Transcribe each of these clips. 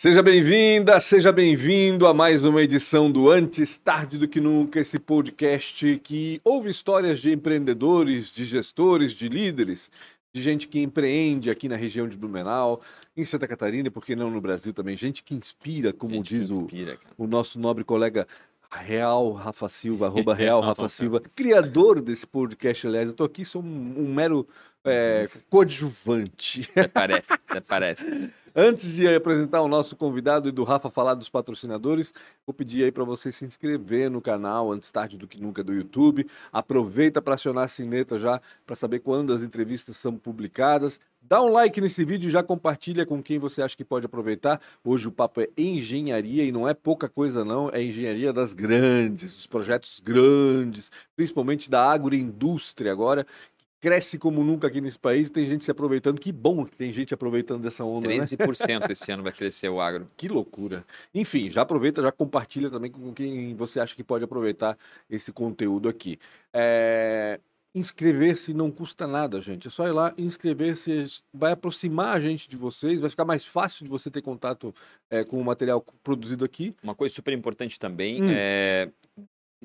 Seja bem-vinda, seja bem-vindo a mais uma edição do Antes Tarde do Que Nunca, esse podcast que ouve histórias de empreendedores, de gestores, de líderes, de gente que empreende aqui na região de Blumenau, em Santa Catarina e por que não no Brasil também, gente que inspira, como gente diz inspira, o, o nosso nobre colega Real Rafa Silva, arroba Real Rafa Silva, criador desse podcast, aliás, eu tô aqui, sou um, um mero é, coadjuvante. Até parece, até parece. Antes de apresentar o nosso convidado e do Rafa falar dos patrocinadores, vou pedir aí para você se inscrever no canal Antes Tarde do Que Nunca do YouTube. Aproveita para acionar a sineta já para saber quando as entrevistas são publicadas. Dá um like nesse vídeo e já compartilha com quem você acha que pode aproveitar. Hoje o papo é engenharia e não é pouca coisa não, é engenharia das grandes, dos projetos grandes, principalmente da agroindústria agora, cresce como nunca aqui nesse país e tem gente se aproveitando. Que bom que tem gente aproveitando dessa onda, 13% né? esse ano vai crescer o agro. Que loucura. Enfim, já aproveita, já compartilha também com quem você acha que pode aproveitar esse conteúdo aqui. É... Inscrever-se não custa nada, gente. É só ir lá inscrever-se, vai aproximar a gente de vocês, vai ficar mais fácil de você ter contato é, com o material produzido aqui. Uma coisa super importante também hum. é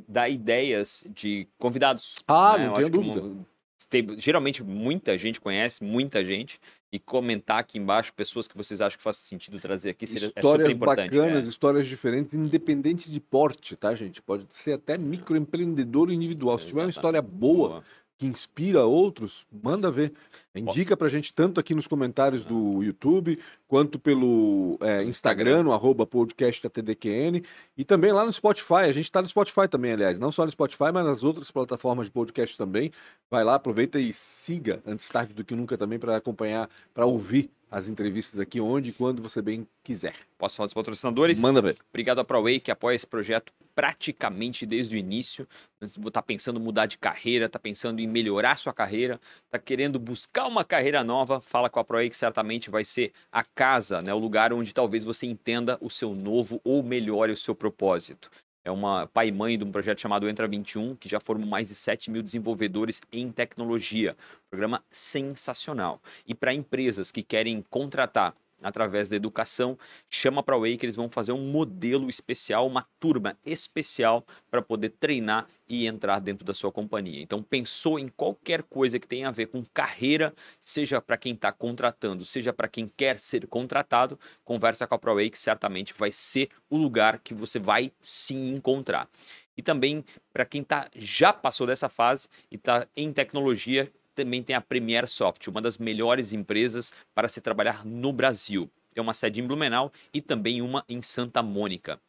dar ideias de convidados. Ah, né? não tenho dúvida. Tem, geralmente muita gente conhece, muita gente, e comentar aqui embaixo pessoas que vocês acham que faz sentido trazer aqui seria é histórias é bacanas, histórias diferentes, independente de porte, tá, gente? Pode ser até microempreendedor individual. Se tiver uma história boa, boa, que inspira outros, manda ver. Indica pra gente tanto aqui nos comentários do YouTube, quanto pelo é, Instagram, no arroba podcasttdqn, e também lá no Spotify. A gente tá no Spotify também, aliás. Não só no Spotify, mas nas outras plataformas de podcast também. Vai lá, aproveita e siga antes tarde do que nunca também para acompanhar, para ouvir as entrevistas aqui onde e quando você bem quiser. Posso falar dos patrocinadores? Manda ver. Obrigado à ProWay que apoia esse projeto praticamente desde o início. Está pensando em mudar de carreira, está pensando em melhorar sua carreira, está querendo buscar uma carreira nova, fala com a ProWay que certamente vai ser a casa, né, o lugar onde talvez você entenda o seu novo ou melhore o seu propósito é uma pai e mãe de um projeto chamado Entra 21, que já formou mais de 7 mil desenvolvedores em tecnologia. Programa sensacional. E para empresas que querem contratar através da educação, chama para a Way que eles vão fazer um modelo especial, uma turma especial para poder treinar e entrar dentro da sua companhia. Então, pensou em qualquer coisa que tenha a ver com carreira, seja para quem está contratando, seja para quem quer ser contratado, conversa com a ProWay que certamente vai ser o lugar que você vai se encontrar. E também para quem tá, já passou dessa fase e está em tecnologia, também tem a Premier Soft, uma das melhores empresas para se trabalhar no Brasil. Tem uma sede em Blumenau e também uma em Santa Mônica.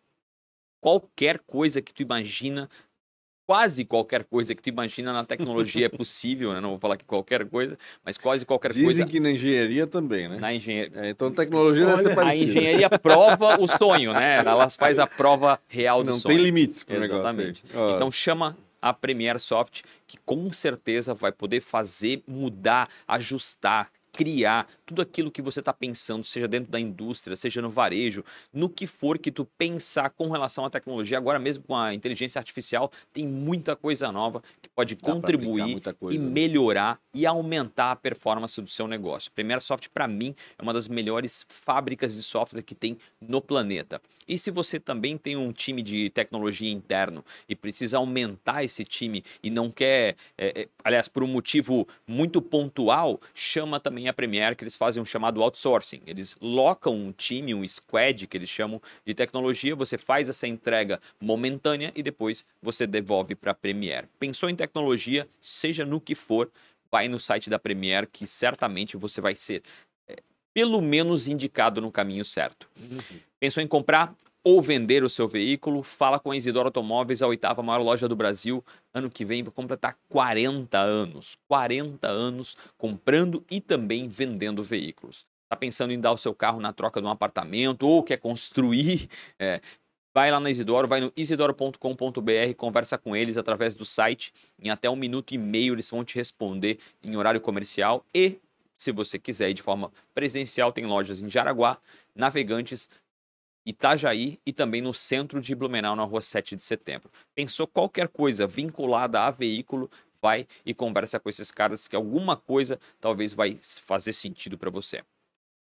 Qualquer coisa que tu imagina, quase qualquer coisa que tu imagina na tecnologia é possível, né? Não vou falar que qualquer coisa, mas quase qualquer Dizem coisa. Dizem que na engenharia também, né? Na engenharia. É, então tecnologia deve ser A engenharia prova o sonho, né? Elas faz a prova real do Não sonho. Não tem limites para o negócio. Exatamente. Então chama a Premiere Soft, que com certeza vai poder fazer, mudar, ajustar, criar tudo aquilo que você está pensando, seja dentro da indústria, seja no varejo, no que for que tu pensar com relação à tecnologia. Agora mesmo com a inteligência artificial, tem muita coisa nova que pode Dá contribuir coisa, e né? melhorar e aumentar a performance do seu negócio. Premiere Soft, para mim, é uma das melhores fábricas de software que tem no planeta. E se você também tem um time de tecnologia interno e precisa aumentar esse time e não quer, é, é, aliás, por um motivo muito pontual, chama também a Premiere que eles fazem um chamado outsourcing. Eles locam um time, um squad que eles chamam de tecnologia, você faz essa entrega momentânea e depois você devolve para a Premiere. Pensou em tecnologia, seja no que for, vai no site da Premiere que certamente você vai ser é, pelo menos indicado no caminho certo. Uhum. Pensou em comprar ou vender o seu veículo? Fala com a Isidoro Automóveis, a oitava maior loja do Brasil. Ano que vem vai completar 40 anos. 40 anos comprando e também vendendo veículos. Está pensando em dar o seu carro na troca de um apartamento ou quer construir? É, vai lá na Isidoro, vai no isidoro.com.br, conversa com eles através do site. Em até um minuto e meio eles vão te responder em horário comercial e se você quiser ir de forma presencial, tem lojas em Jaraguá, Navegantes, Itajaí e também no centro de Blumenau, na rua 7 de setembro. Pensou qualquer coisa vinculada a veículo, vai e conversa com esses caras que alguma coisa talvez vai fazer sentido para você.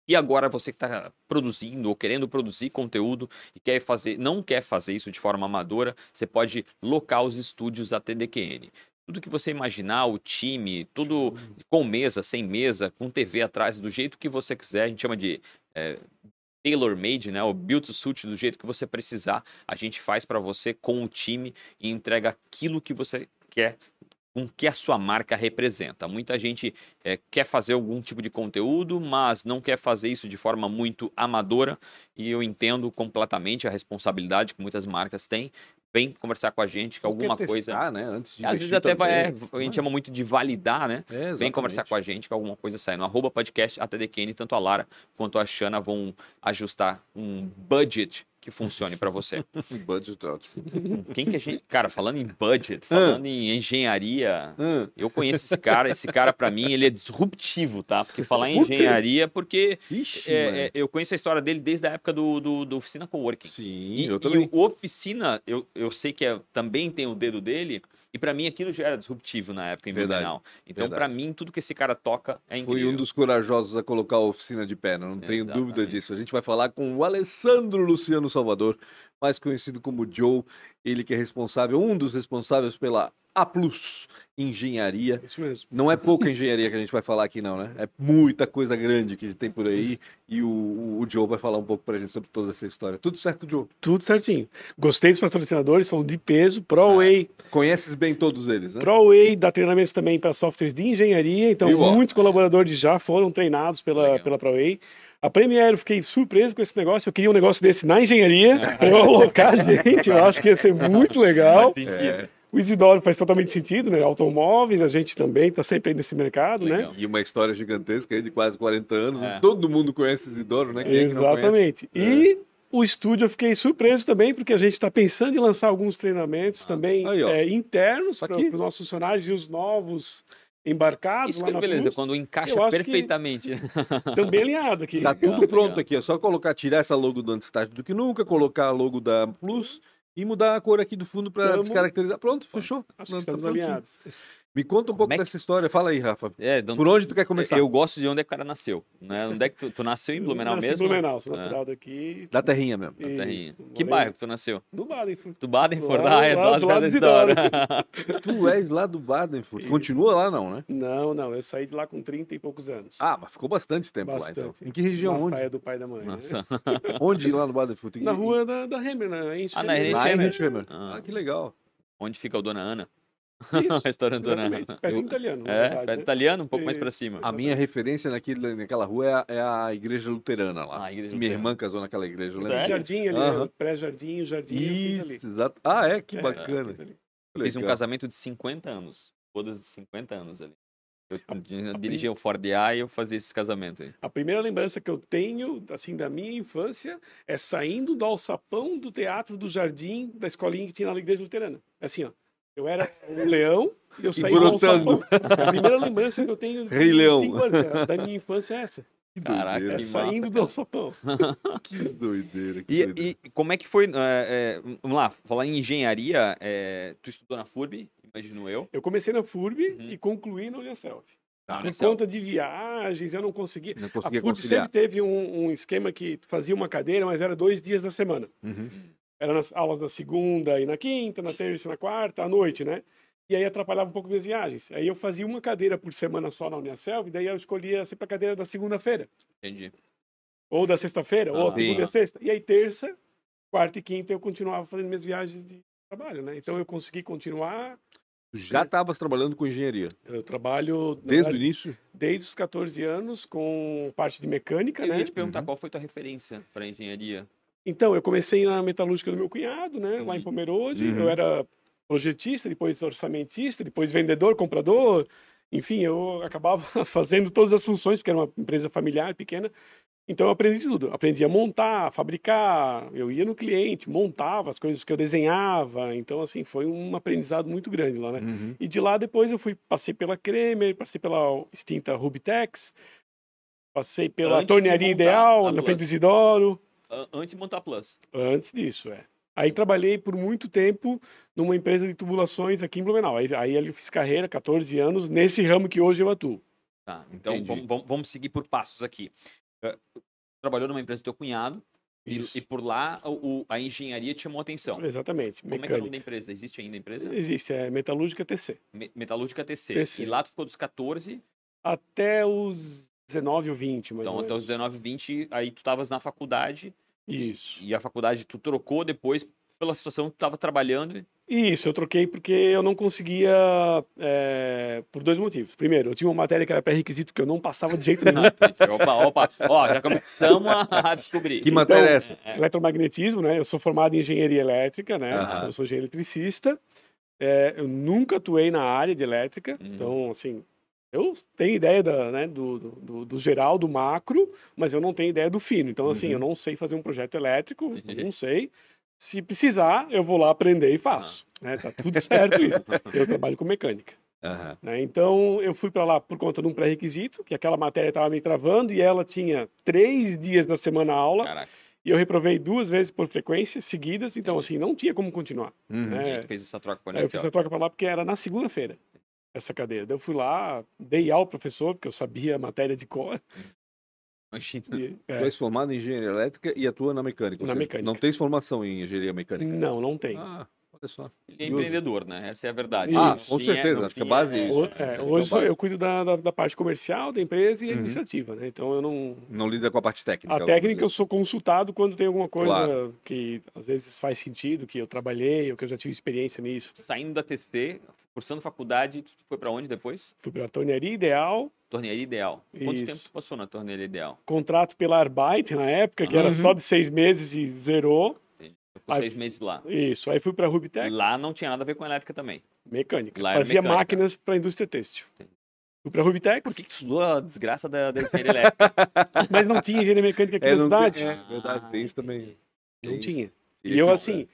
E agora você que está produzindo ou querendo produzir conteúdo e quer fazer, não quer fazer isso de forma amadora, você pode locar os estúdios da TDQN tudo que você imaginar, o time, tudo com mesa, sem mesa, com TV atrás, do jeito que você quiser, a gente chama de é, tailor-made, né? O build to suit do jeito que você precisar, a gente faz para você com o time e entrega aquilo que você quer com que a sua marca representa. Muita gente é, quer fazer algum tipo de conteúdo, mas não quer fazer isso de forma muito amadora, e eu entendo completamente a responsabilidade que muitas marcas têm. Vem conversar com a gente, que alguma testar, coisa. Né? Antes de Às vezes até vai, é, a gente chama muito de validar, né? É, Vem conversar com a gente, que alguma coisa sai. No arroba podcast, a TDQN, tanto a Lara quanto a Xana vão ajustar um budget que funcione para você. budget é ótimo. Quem que a gente. Cara, falando em budget, falando em engenharia, eu conheço esse cara. Esse cara, para mim, ele é disruptivo, tá? Porque falar em engenharia, porque Ixi, é, é, eu conheço a história dele desde a época do, do, do Oficina Coworking. Sim, e, eu também. E o Oficina, eu, eu sei que é, também tem o dedo dele, e para mim aquilo já era disruptivo na época em Blumenau. Então, para mim, tudo que esse cara toca é incrível. Foi um dos corajosos a colocar a oficina de pé, não tenho Exatamente. dúvida disso. A gente vai falar com o Alessandro Luciano Salvador, mais conhecido como Joe, ele que é responsável, um dos responsáveis pela A Plus Engenharia. Isso mesmo. Não é pouca engenharia que a gente vai falar aqui, não, né? É muita coisa grande que tem por aí. E o, o Joe vai falar um pouco pra gente sobre toda essa história. Tudo certo, Joe? Tudo certinho. Gostei dos patrocinadores, são de peso. ProWay. Ah, conheces bem todos eles, né? ProWay dá treinamentos também para softwares de engenharia. Então, muitos colaboradores já foram treinados pela, pela ProWay. A Premiere, eu fiquei surpreso com esse negócio. Eu queria um negócio desse na engenharia, para eu alocar gente. Eu acho que ia ser muito legal. É. O Isidoro faz totalmente sentido, né? Automóveis, a gente também está sempre aí nesse mercado, né? legal. né? E uma história gigantesca aí de quase 40 anos. É. Todo mundo conhece Isidoro, né? Quem é Exatamente. É e o estúdio eu fiquei surpreso também, porque a gente está pensando em lançar alguns treinamentos ah, também aí, é, internos tá para os nossos funcionários e os novos embarcados Isso lá que é beleza, quando encaixa perfeitamente. Bem alinhado aqui. Tá tudo pronto aqui, é só colocar, tirar essa logo do Antistágio do que nunca, colocar a logo da Plus e mudar a cor aqui do fundo para descaracterizar. Pronto, fechou. Acho que estamos tá alinhados. Me conta um pouco é que... dessa história. Fala aí, Rafa. É, Por onde tu quer começar? Eu gosto de onde é que o cara nasceu. Né? Onde é que tu, tu nasceu em Blumenau mesmo? Em Blumenau, sou é. natural daqui. Da terrinha mesmo. Da terrinha. Que bairro que tu nasceu? Do Badenfurt. Do Badenfurt? Ah, é do lado, do lado da história. tu és lá do Badenfurt. Continua lá não, né? Não, não. Eu saí de lá com 30 e poucos anos. Ah, mas ficou bastante tempo bastante. lá então. Em que região? Na onde? praia do pai da mãe. Né? onde lá no Badenfurt? Na rua da, da Hemmer, né? Ah, na Hemmer. Ah, que legal. Onde fica o Dona Ana? Isso, restaurante Ana. Perto italiano. É, verdade, perto né? italiano, um pouco Isso, mais para cima. A minha referência naquele, naquela rua é a, é a igreja luterana lá. Ah, igreja minha irmã casou naquela igreja. Lembra? Jardim ali, uhum. pré-jardim, jardim. Isso, exato. Ah, é? Que é, bacana. Eu fiz um casamento de 50 anos. Bodas de 50 anos ali. Eu dirigia o Ford A e eu fazia esse casamento aí. A primeira lembrança que eu tenho, assim, da minha infância, é saindo do alçapão do teatro do jardim da escolinha que tinha na igreja luterana. Assim, ó. Eu era um leão e eu saí brotando. A primeira lembrança que eu tenho Rei Leão. Anos, da minha infância é essa. Que Caraca, é saindo do alçapão. que doideira. Que e, doideira. e, como é que foi? É, é, vamos lá, falar em engenharia, é, tu estudou na FURB, imagino eu. Eu comecei na FURB uhum. e concluí na Unicelv. Ah, Por conta de viagens, eu não conseguia. Não conseguia a FURB sempre teve um, um, esquema que fazia uma cadeira, mas era dois dias da semana. Uhum. Era nas aulas na segunda e na quinta, na terça e na quarta, à noite, né? E aí atrapalhava um pouco minhas viagens. Aí eu fazia uma cadeira por semana só na Unicelv, e daí eu escolhia sempre a cadeira da segunda-feira. Entendi. Ou da sexta-feira, ah, ou segunda e sexta. E aí terça, quarta e quinta eu continuava fazendo minhas viagens de trabalho, né? Então eu consegui continuar. Já estavas trabalhando com engenharia? Eu trabalho... Desde verdade, o início? Desde os 14 anos, com parte de mecânica, eu né? Eu ia te perguntar uhum. qual foi tua referência para engenharia. Então, eu comecei na metalúrgica do meu cunhado, né, lá em uhum. Pomerode. Uhum. Eu era projetista, depois orçamentista, depois vendedor, comprador. Enfim, eu acabava fazendo todas as funções, porque era uma empresa familiar, pequena. Então, eu aprendi tudo. Aprendi a montar, a fabricar. Eu ia no cliente, montava as coisas que eu desenhava. Então, assim, foi um aprendizado muito grande lá, né? Uhum. E de lá, depois, eu fui, passei pela Kremer, passei pela extinta Rubitex, passei pela Antes Tornearia Ideal, na frente do Isidoro. Antes de montar Plus. Antes disso, é. Aí trabalhei por muito tempo numa empresa de tubulações aqui em Blumenau. Aí, aí ali eu fiz carreira, 14 anos, nesse ramo que hoje eu atuo. Tá, então vamos, vamos seguir por passos aqui. trabalhou numa empresa do teu cunhado e, e, por lá o, a engenharia te chamou a atenção. Exatamente. Como mecânica. é que é o nome da empresa? Existe ainda a empresa? Existe, é Metalúrgica TC. Me, Metalúrgica TC. TC. E lá tu ficou dos 14? Até os 19 ou 20, mais Então, ou até os 19, 20, aí tu estavas na faculdade. Isso. E a faculdade tu trocou depois pela situação que tu estava trabalhando. Isso, eu troquei porque eu não conseguia, é, por dois motivos. Primeiro, eu tinha uma matéria que era pré-requisito que eu não passava de jeito nenhum. opa, opa, ó, já começamos a descobrir. Que matéria então, é essa? É, eletromagnetismo, né? Eu sou formado em engenharia elétrica, né? Uhum. Então, eu sou engenheiro eletricista. É, eu nunca atuei na área de elétrica, uhum. então, assim, eu tenho ideia da, né, do, do, do, geral, do macro, mas eu não tenho ideia do fino. Então, assim, uhum. eu não sei fazer um projeto elétrico, não sei. Se precisar, eu vou lá aprender e faço. Ah. Né? Tá tudo certo isso. Eu trabalho com mecânica. Uhum. Né? Então, eu fui para lá por conta de um pré-requisito, que aquela matéria estava me travando e ela tinha três dias da semana aula. Caraca. E eu reprovei duas vezes por frequência, seguidas, então, assim, não tinha como continuar. Uhum. Né? Fez essa troca para Eu fiz essa troca para lá porque era na segunda-feira, essa cadeira. Daí eu fui lá, dei aula ao professor, porque eu sabia a matéria de cor. Imagina. E, é. Tu és formado em engenharia elétrica e atua na mecânica. Na mecânica. Não tens formação em engenharia mecânica? Não, não tem. Ah, olha só. Ele é empreendedor, né? Essa é a verdade. Ah, com certeza. Acho que a base é, isso. É, hoje base. eu cuido da, da, da, parte comercial da empresa e uhum. administrativa, né? Então eu não... Não lida com a parte técnica. A técnica eu sou consultado quando tem alguma coisa claro. que às vezes faz sentido, que eu trabalhei ou que eu já tive experiência nisso. Saindo da TC, cursando faculdade, tu foi para onde depois? Fui para a Tornearia Ideal Torneira Ideal. Quanto Isso. tempo passou na Torneira Ideal? Contrato pela Arbeit na época, que uhum. era só de seis meses e zerou. Ficou aí, seis meses lá. Isso. Aí fui para a Rubitex. Lá não tinha nada a ver com elétrica também. Mecânica. Lá Fazia mecânica. máquinas para a indústria têxtil. Fui para a Rubitex. Por que, que tu estudou a desgraça da, da engenharia elétrica? Mas não tinha engenharia mecânica aqui é, na cidade. É, verdade. Tem isso também. Não tinha. E eu, assim,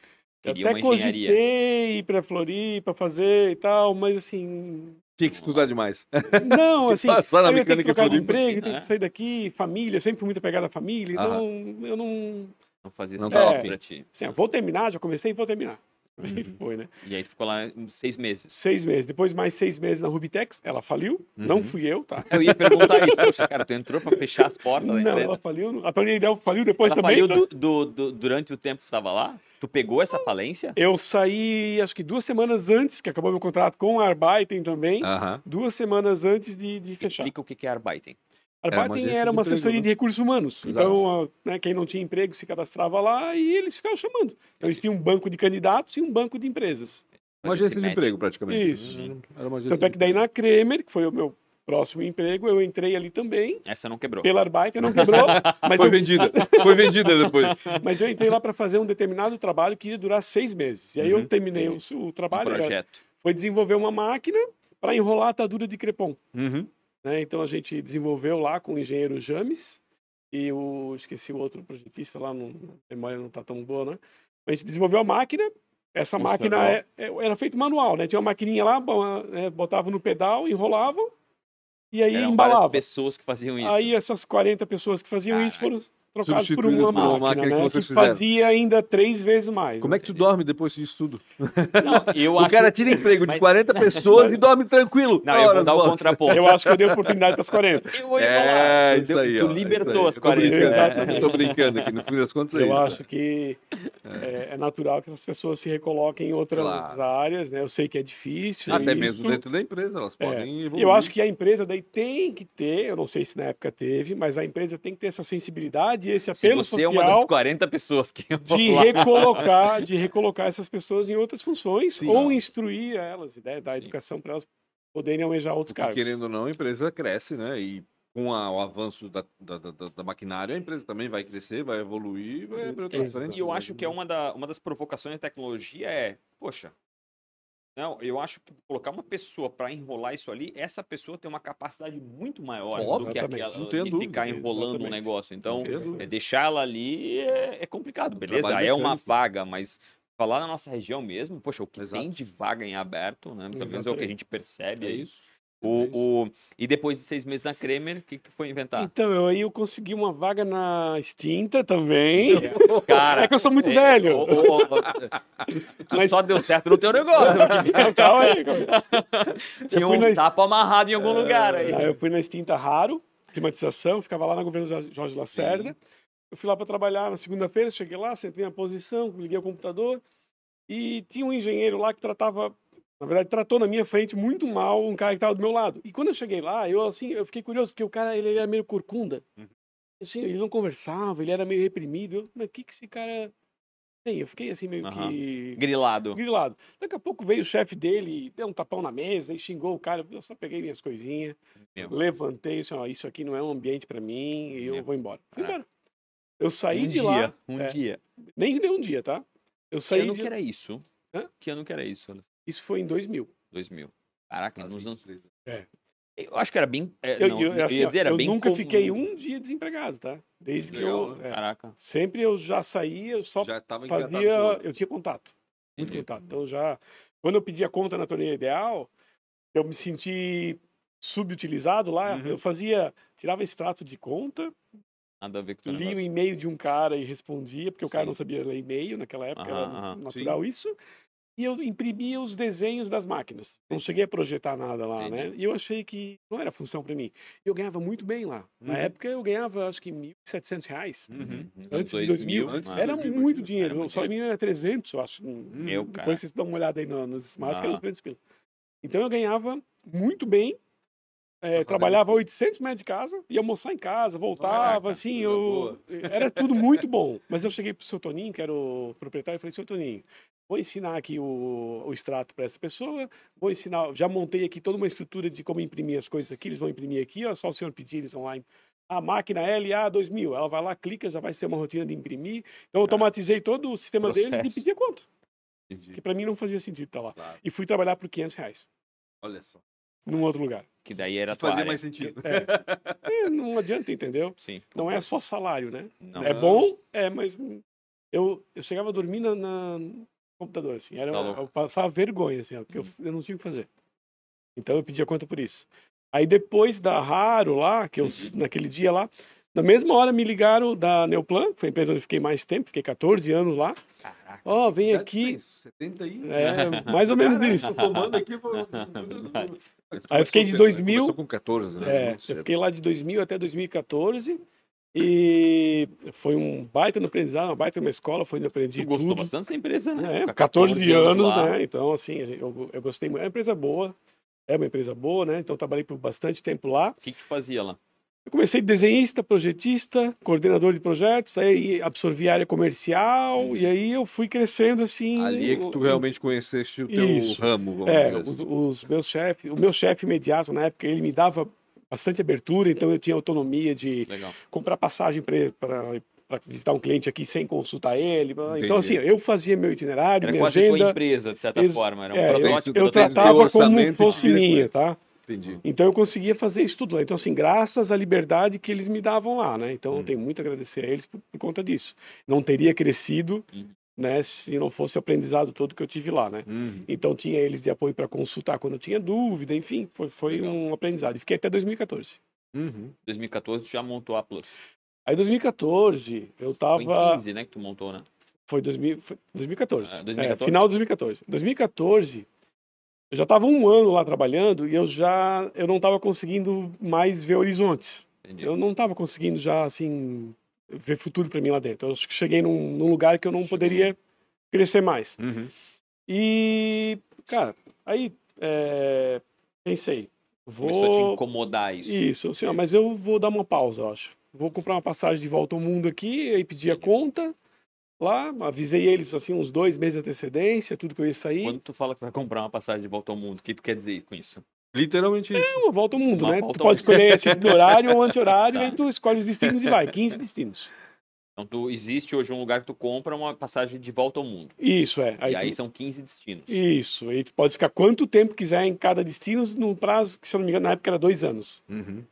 até cogitei ir para Floripa fazer e tal, mas assim, tinha que estudar demais. Não, assim, Passar na eu tenho que trocar de emprego, tenho que sair daqui, família, eu sempre fui muito apegado à família, então eu não... Não fazia não tava é, pra ti. Assim, eu vou terminar, já comecei e vou terminar. Uhum. foi, né? E aí tu ficou lá seis meses. Seis meses. Depois mais seis meses na Rubitex, ela faliu. Uhum. Não fui eu, tá? Eu ia perguntar isso. Poxa, cara, tu entrou pra fechar as portas da Não, ela faliu. A Tony Ideal faliu depois ela também. faliu tá? do, do, do, durante o tempo que tu tava lá? Tu pegou essa falência? Eu saí, acho que duas semanas antes, que acabou meu contrato com a Arbeiten também. Uhum. Duas semanas antes de, de fechar. Explica o que é Arbeiten. Arbeiten é, era uma assessoria de recursos humanos. Exato. Então, né, quem não tinha emprego se cadastrava lá e eles ficavam chamando. Então, eles tinham um banco de candidatos e um banco de empresas. Uma agência de emprego, praticamente. Isso. Era uma Tanto é que daí na Kremer, que foi o meu próximo emprego, eu entrei ali também. Essa não quebrou. Pela Arbeiten não quebrou. mas foi eu... vendida. Foi vendida depois. mas eu entrei lá para fazer um determinado trabalho que ia durar seis meses. E aí uhum. eu terminei o, o trabalho. Um projeto. Era, foi desenvolver uma máquina para enrolar a atadura de crepom. Uhum. Né? Então a gente desenvolveu lá com o engenheiro James e o esqueci o outro projetista lá, a memória não está tão boa, né? A gente desenvolveu a máquina. Essa máquina é, é, era feito manual, né? Tinha uma maquininha lá, é, botava no pedal, enrolava e aí Eram embalava. pessoas que faziam isso. Aí essas 40 pessoas que faziam isso foram trocado por uma máquina, uma máquina né? que, vocês que fazia ainda três vezes mais. Como é que tu dorme depois disso tudo? Não, eu o acho... cara tira emprego de 40 pessoas e dorme tranquilo. Não, eu vou dar o contraponto. Eu acho que eu dei oportunidade para as 40. Eu. É, isso aí. Tu libertou as 40. Eu tô brincando aqui, no fim das contas é Eu acho que é, é, natural que as pessoas se recoloquem em outras claro. áreas, né? Eu sei que é difícil. Até isso. mesmo dentro da empresa, elas é. podem evoluir. Eu acho que a empresa daí tem que ter, eu não sei se na época teve, mas a empresa tem que ter essa sensibilidade e esse apelo social uma das 40 pessoas que de recolocar, de recolocar essas pessoas em outras funções Sim, ou ó. instruir elas, né, dar Sim. educação para elas poderem almejar outros Porque, cargos. Querendo ou não, a empresa cresce, né? E com a, o avanço da, da, da, da, maquinária, a empresa também vai crescer, vai evoluir, vai abrir outras frentes. E eu acho que é uma, da, uma das provocações da tecnologia é, poxa, não, eu acho que colocar uma pessoa para enrolar isso ali, essa pessoa tem uma capacidade muito maior Óbvio, do que aquela de dúvida, ficar enrolando um negócio. Então, é, deixar ela ali é, é complicado, beleza? É uma vaga, mas falar na nossa região mesmo, poxa, o que Exato. tem de vaga em aberto, né? Pelo menos é o que a gente percebe. É isso. O, o, e depois de seis meses na Kremer, o que, que tu foi inventar? Então, eu, aí eu consegui uma vaga na extinta também. Cara, é que eu sou muito é, velho. Mas... só deu certo no teu negócio. calma aí. Calma aí. Tinha um na... tapa amarrado em algum lugar aí. eu fui na extinta raro. climatização, ficava lá na governo Jorge Lacerda. Eu fui lá para trabalhar na segunda-feira, cheguei lá, sentei na posição, liguei o computador e tinha um engenheiro lá que tratava, na verdade, tratou na minha frente muito mal um cara que estava do meu lado. E quando eu cheguei lá, eu assim, eu fiquei curioso porque o cara ele era meio corcunda. Uhum. Assim, ele não conversava, ele era meio reprimido. Eu, mas o que que esse cara tem? Eu fiquei assim meio uhum. que grilado. Grilado. Daqui a pouco veio o chefe dele, deu um tapão na mesa e xingou o cara. Eu só peguei minhas coisinhas, levantei, assim, ó, isso aqui não é um ambiente para mim e eu vou embora. Fui é. embora. Eu saí um de dia, lá. Um é, dia. Nem deu um dia, tá? Eu saí. Que ano de... que era isso? Hã? Que ano que era isso? Isso foi em 2000. 2000. Caraca, nos anos. É. Eu acho que era bem. É, eu, não, eu, assim, eu, dizer, era eu bem nunca fiquei um dia desempregado, tá? Desde que eu. É, Caraca. Sempre eu já saía, eu só já fazia. Eu tinha contato. Muito Entendi. contato. Então já. Quando eu pedia conta na torneira ideal, eu me senti subutilizado lá. Uhum. Eu fazia. Tirava extrato de conta, Nada a ver com o Li o e-mail de um cara e respondia, porque Sim. o cara não sabia ler e-mail naquela época, aham, era aham. natural Sim. isso. E eu imprimia os desenhos das máquinas. Não cheguei a projetar nada lá, né? E eu achei que não era função para mim. Eu ganhava muito bem lá. Uhum. Na época eu ganhava acho que 1.700 reais. Uhum. Antes de 2000. Antes era muito dinheiro. Era muito Só em mim era 300, eu acho. Meu, Depois cara. vocês dão uma olhada aí nos smarts, ah. que era 300 pila. Então eu ganhava muito bem é, trabalhava 800 metros de casa, ia almoçar em casa, voltava, assim, eu... era tudo muito bom. Mas eu cheguei pro seu Toninho, que era o proprietário, e falei, seu Toninho, vou ensinar aqui o, o extrato para essa pessoa, vou ensinar, já montei aqui toda uma estrutura de como imprimir as coisas aqui, eles vão imprimir aqui, ó, só o senhor pedir, eles vão lá. A máquina LA 2000, ela vai lá, clica, já vai ser uma rotina de imprimir. Então, eu automatizei todo o sistema Processo. deles e pedi a conta. Entendi. Que para mim não fazia sentido estar tá lá. Claro. E fui trabalhar por 500 reais. Olha só num outro lugar. Que daí era que fazia mais sentido. É, é, não adianta, entendeu? Sim. Não é só salário, né? Não. É bom, é, mas eu, eu chegava a dormir na, na no computador, assim. Era, tá eu passava vergonha, assim, porque eu, uhum. eu não tinha o que fazer. Então eu pedia conta por isso. Aí depois da Raro lá, que eu, uhum. naquele dia lá, na mesma hora me ligaram da Neoplan, que foi a empresa onde eu fiquei mais tempo, fiquei 14 anos lá. Ó, oh, vem aqui. 70 aí? É, mais ou menos isso. tomando aqui. Aí eu fiquei de 2000. Começou com 14, né? É, eu fiquei lá de 2000 até 2014. E foi um baita no aprendizado, uma baita uma escola, foi onde eu aprendi tu gostou tudo. bastante dessa empresa, né? É, 14, 14 anos, né? Então, assim, eu, eu gostei muito. É uma empresa boa, é uma empresa boa, né? Então, trabalhei por bastante tempo lá. O que que fazia lá? Eu comecei desenhista, projetista, coordenador de projetos, aí absorvi a área comercial e aí eu fui crescendo assim. Ali é que tu realmente conheceste o teu Isso. ramo. é, assim. os, os, meus chefes, o meu chefe imediato na época ele me dava bastante abertura, então eu tinha autonomia de Legal. comprar passagem para para visitar um cliente aqui sem consultar ele. Entendi. Então, assim, eu fazia meu itinerário, era minha quase agenda. Tua empresa, de certa forma. Era um é, protótipo. Eu, eu tratava como fosse minha, tá? Entendi. Então eu conseguia fazer isso tudo lá. Então, assim, graças à liberdade que eles me davam lá, né? Então, eu tenho muito a agradecer a eles por, por conta disso. Não teria crescido, uhum. né, se não fosse o aprendizado todo que eu tive lá, né? Uhum. Então, tinha eles de apoio para consultar quando eu tinha dúvida, enfim, foi, foi um aprendizado. E fiquei até 2014. Uhum. 2014 já montou a Plus. Aí, 2014, eu tava... Foi em 15, né, que tu montou, né? Foi, 2000, foi 2014. Ah, 2014? É, final de 2014. 2014 eu já estava um ano lá trabalhando e eu já eu não estava conseguindo mais ver horizontes. Entendi. Eu não estava conseguindo já assim ver futuro para mim lá dentro. Eu acho que cheguei num, num lugar que eu não Chegou. poderia crescer mais. Uhum. E cara, aí é, pensei, vou Começou a te incomodar isso. Isso, assim, ó, mas eu vou dar uma pausa, eu acho. Vou comprar uma passagem de volta ao mundo aqui, aí pedir a conta lá, avisei eles assim uns dois meses de antecedência, tudo que eu ia sair. Quando tu fala que vai comprar uma passagem de volta ao mundo, o que tu quer dizer com isso? Literalmente isso. É, uma volta ao mundo, uma né? Tu pode escolher esse horário ou anti-horário, tá. e aí tu escolhe os destinos e vai, 15 destinos. Então tu, existe hoje um lugar que tu compra uma passagem de volta ao mundo. Isso, é. Aí e aí são 15 destinos. Isso, aí tu pode ficar quanto tempo quiser em cada destino, num prazo que, se eu não me engano, na época era dois anos. Uhum.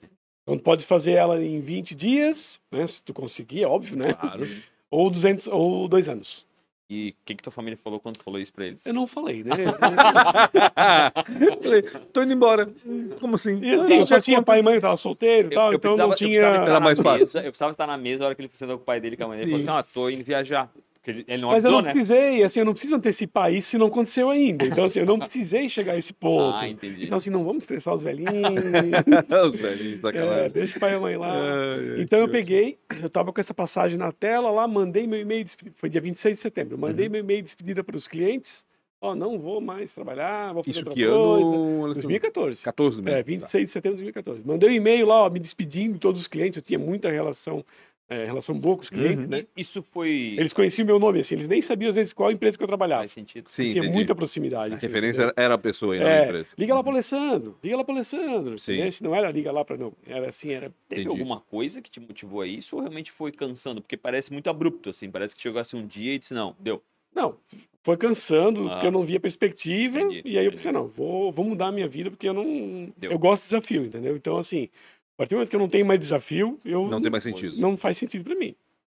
Então tu pode fazer ela em 20 dias, né? Se tu conseguir, é óbvio, né? Claro. ou 200 ou dois anos. E o que, que tua família falou quando falou isso pra eles? Eu não falei, né? falei, tô indo embora. Como assim? E, assim, eu só tinha pai e mãe, eu tava solteiro e tal, então precisava, não tinha... Eu Era mais fácil. Mesa, eu precisava estar na mesa a hora que ele precisou com o pai dele, com a mãe dele. Ele falou assim, ah, tô indo viajar. Ele não Mas eu avisou, não né? precisei, assim, eu não preciso antecipar isso se não aconteceu ainda. Então, assim, eu não precisei chegar a esse ponto. Ah, entendi. Então, assim, não vamos estressar os velhinhos. Os velhinhos, é, sacanagem. deixa o pai e a mãe lá. Ai, Então eu peguei, eu tava com essa passagem na tela lá, mandei meu e-mail, foi dia 26 de setembro, Uhum. mandei meu e-mail de despedida para os clientes, ó, não vou mais trabalhar, vou fazer Isso outra que coisa. ano? Alessandro? 2014. 14 mesmo. É, 26 de setembro de 2014. Mandei um e-mail lá, ó, me despedindo de todos os clientes, eu tinha muita relação, é, relação boa com os clientes, Uhum. né? Isso foi. Eles conheciam meu nome, assim, eles nem sabiam às vezes qual empresa que eu trabalhava. Faz sentido. Sim, tinha entendi. muita proximidade. A assim, referência entendeu? era- a pessoa aí na É, empresa. liga lá pro Alessandro, liga lá pro Alessandro. Sim. Né? Se não era liga lá para não, era assim, era Teve Entendi. alguma coisa que te motivou a isso ou realmente foi cansando? Porque parece muito abrupto, assim. Parece que chegasse um dia e disse, não, deu. Não, foi cansando, Ah. porque eu não via perspectiva. Entendi, e aí eu pensei, não, vou, vou mudar a minha vida, porque eu não. Deu. Eu gosto de desafio, entendeu? Então, assim, a partir do momento que eu não tenho mais desafio, eu Não tem mais sentido. não faz sentido para mim.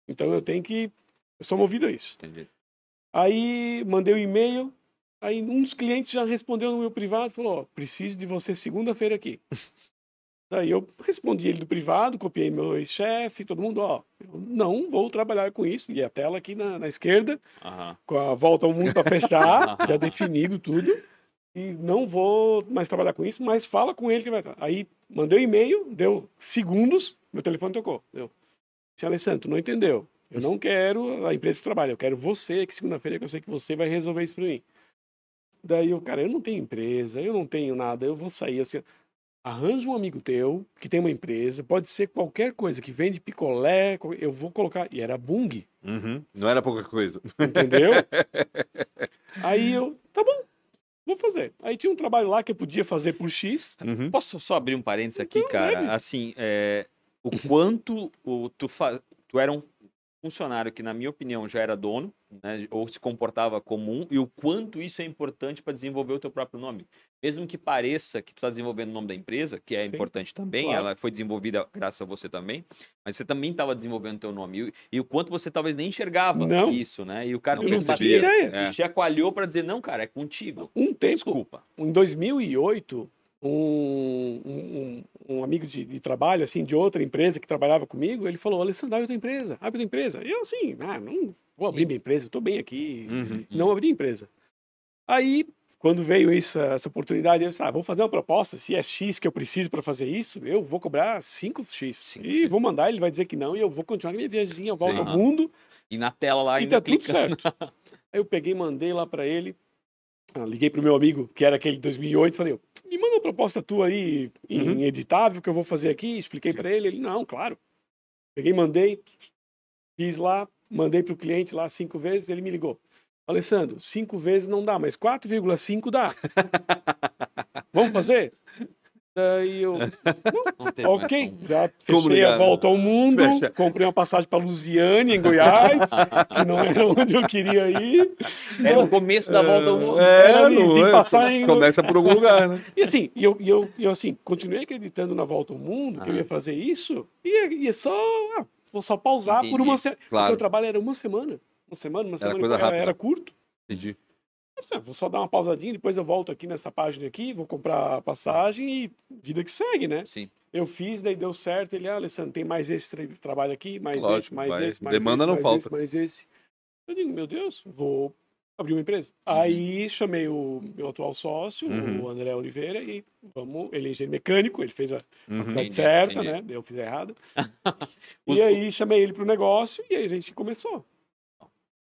Então eu tenho que. Eu sou movido a isso. Entendi. Aí mandei um e-mail, aí um dos clientes já respondeu no meu privado, falou: ó, preciso de você segunda-feira aqui. Daí eu respondi ele do privado, copiei meu ex-chefe, todo mundo, ó, eu não vou trabalhar com isso. E a tela aqui na, na esquerda, Aham. com a volta ao mundo para fechar, já definido tudo. E não vou mais trabalhar com isso, mas fala com ele que vai. Aí mandei um e-mail, deu segundos, meu telefone tocou. Deu. Senhor Alessandro, não entendeu. Eu não quero a empresa que trabalha, eu quero você, que segunda-feira que eu sei que você vai resolver isso para mim. Daí eu, cara, eu não tenho empresa, eu não tenho nada, eu vou sair assim. Arranja um amigo teu que tem uma empresa, pode ser qualquer coisa, que vende picolé, eu vou colocar. E era Bung, Uhum. Não era pouca coisa. entendeu? Aí eu, tá bom, vou fazer. Aí tinha um trabalho lá que eu podia fazer por X. Uhum. Posso só abrir um parênteses aqui, Então, cara? deve. Assim, é, o quanto o, tu, fa... tu era um funcionário que, na minha opinião, já era dono, né, ou se comportava comum, e o quanto isso é importante para desenvolver o teu próprio nome. Mesmo que pareça que tu está desenvolvendo o nome da empresa, que é Sim, importante também, claro. ela foi desenvolvida graças a você também, mas você também estava desenvolvendo o teu nome. E, e o quanto você talvez nem enxergava Não. isso, né? E o cara Não ideia. É. te chacoalhou para dizer, não, cara, é contigo. Um tempo, Desculpa. em 2008, um, um, um amigo de, de trabalho, assim, de outra empresa que trabalhava comigo, ele falou, Alessandro, abre tua empresa, abre tua empresa. E eu assim, ah, não vou abrir minha empresa, eu tô bem aqui, Uhum. não abri empresa. Aí, quando veio essa, essa oportunidade, eu disse, ah, vou fazer uma proposta, se é X que eu preciso para fazer isso, eu vou cobrar 5X. Cinco E X. vou mandar, ele vai dizer que não, e eu vou continuar minha viagemzinha, volta Sim. ao mundo, E na tela lá e ainda tá tudo certo. Aí eu peguei, mandei lá para ele, liguei pro meu amigo, que era aquele de 2008, falei, "Ô, me manda uma proposta tua aí, em Uhum. editável, que eu vou fazer aqui, expliquei para ele, ele, não, claro. Peguei, mandei, fiz lá, mandei pro cliente lá cinco vezes, ele me ligou. Alessandro, cinco vezes não dá, mas 4,5 dá. Vamos fazer? Daí eu, mais ok, já fechei a volta ao mundo, Fecha. comprei uma passagem para Lusiane, em Goiás, que não era onde eu queria ir. Era o começo da volta ao mundo. É, Era não tem que é? passar em- Começa por algum lugar, né? E assim, e eu, e eu, e eu assim, continuei acreditando na volta ao mundo, que eu Ah. ia fazer isso, e ia, ia só, ah, vou só pausar por uma Entendi. semana. Claro. Porque o trabalho era uma semana. Uma semana, uma semana, coisa era, era curto. Entendi. Ah, Vou só dar uma pausadinha, depois eu volto aqui nessa página aqui, vou comprar a passagem e vida que segue, né? Sim. Eu fiz, daí deu certo. Ele, ah, Alessandro, tem mais esse tra- trabalho aqui, mais esse, Lógico, mais vai. esse, mais Demanda esse, não mais falta. esse, mais esse. Eu digo, meu Deus, vou abrir uma empresa. Uhum. Aí chamei o meu atual sócio, Uhum. o André Oliveira, e vamos, ele é engenheiro mecânico, ele fez a Uhum. faculdade Entendi, certa, entendi. né? Eu fiz errado. E aí chamei ele pro negócio e aí a gente começou.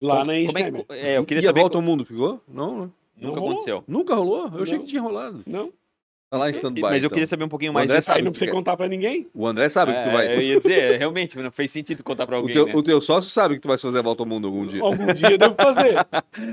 Lá na Como é engenharia. que, é, eu queria e a saber. volta ao mundo ficou? Não, né? Nunca rolou. aconteceu. Nunca rolou? Eu achei Não. que tinha rolado. Não, Tá lá em stand-by. Mas eu então. queria saber um pouquinho O mais André sabe aí não precisa quer. contar pra ninguém. O André sabe que tu vai. É, eu ia dizer, realmente, não fez sentido contar pra O alguém, teu, né? o teu sócio sabe que tu vai fazer a volta ao mundo algum dia. Algum dia eu devo fazer.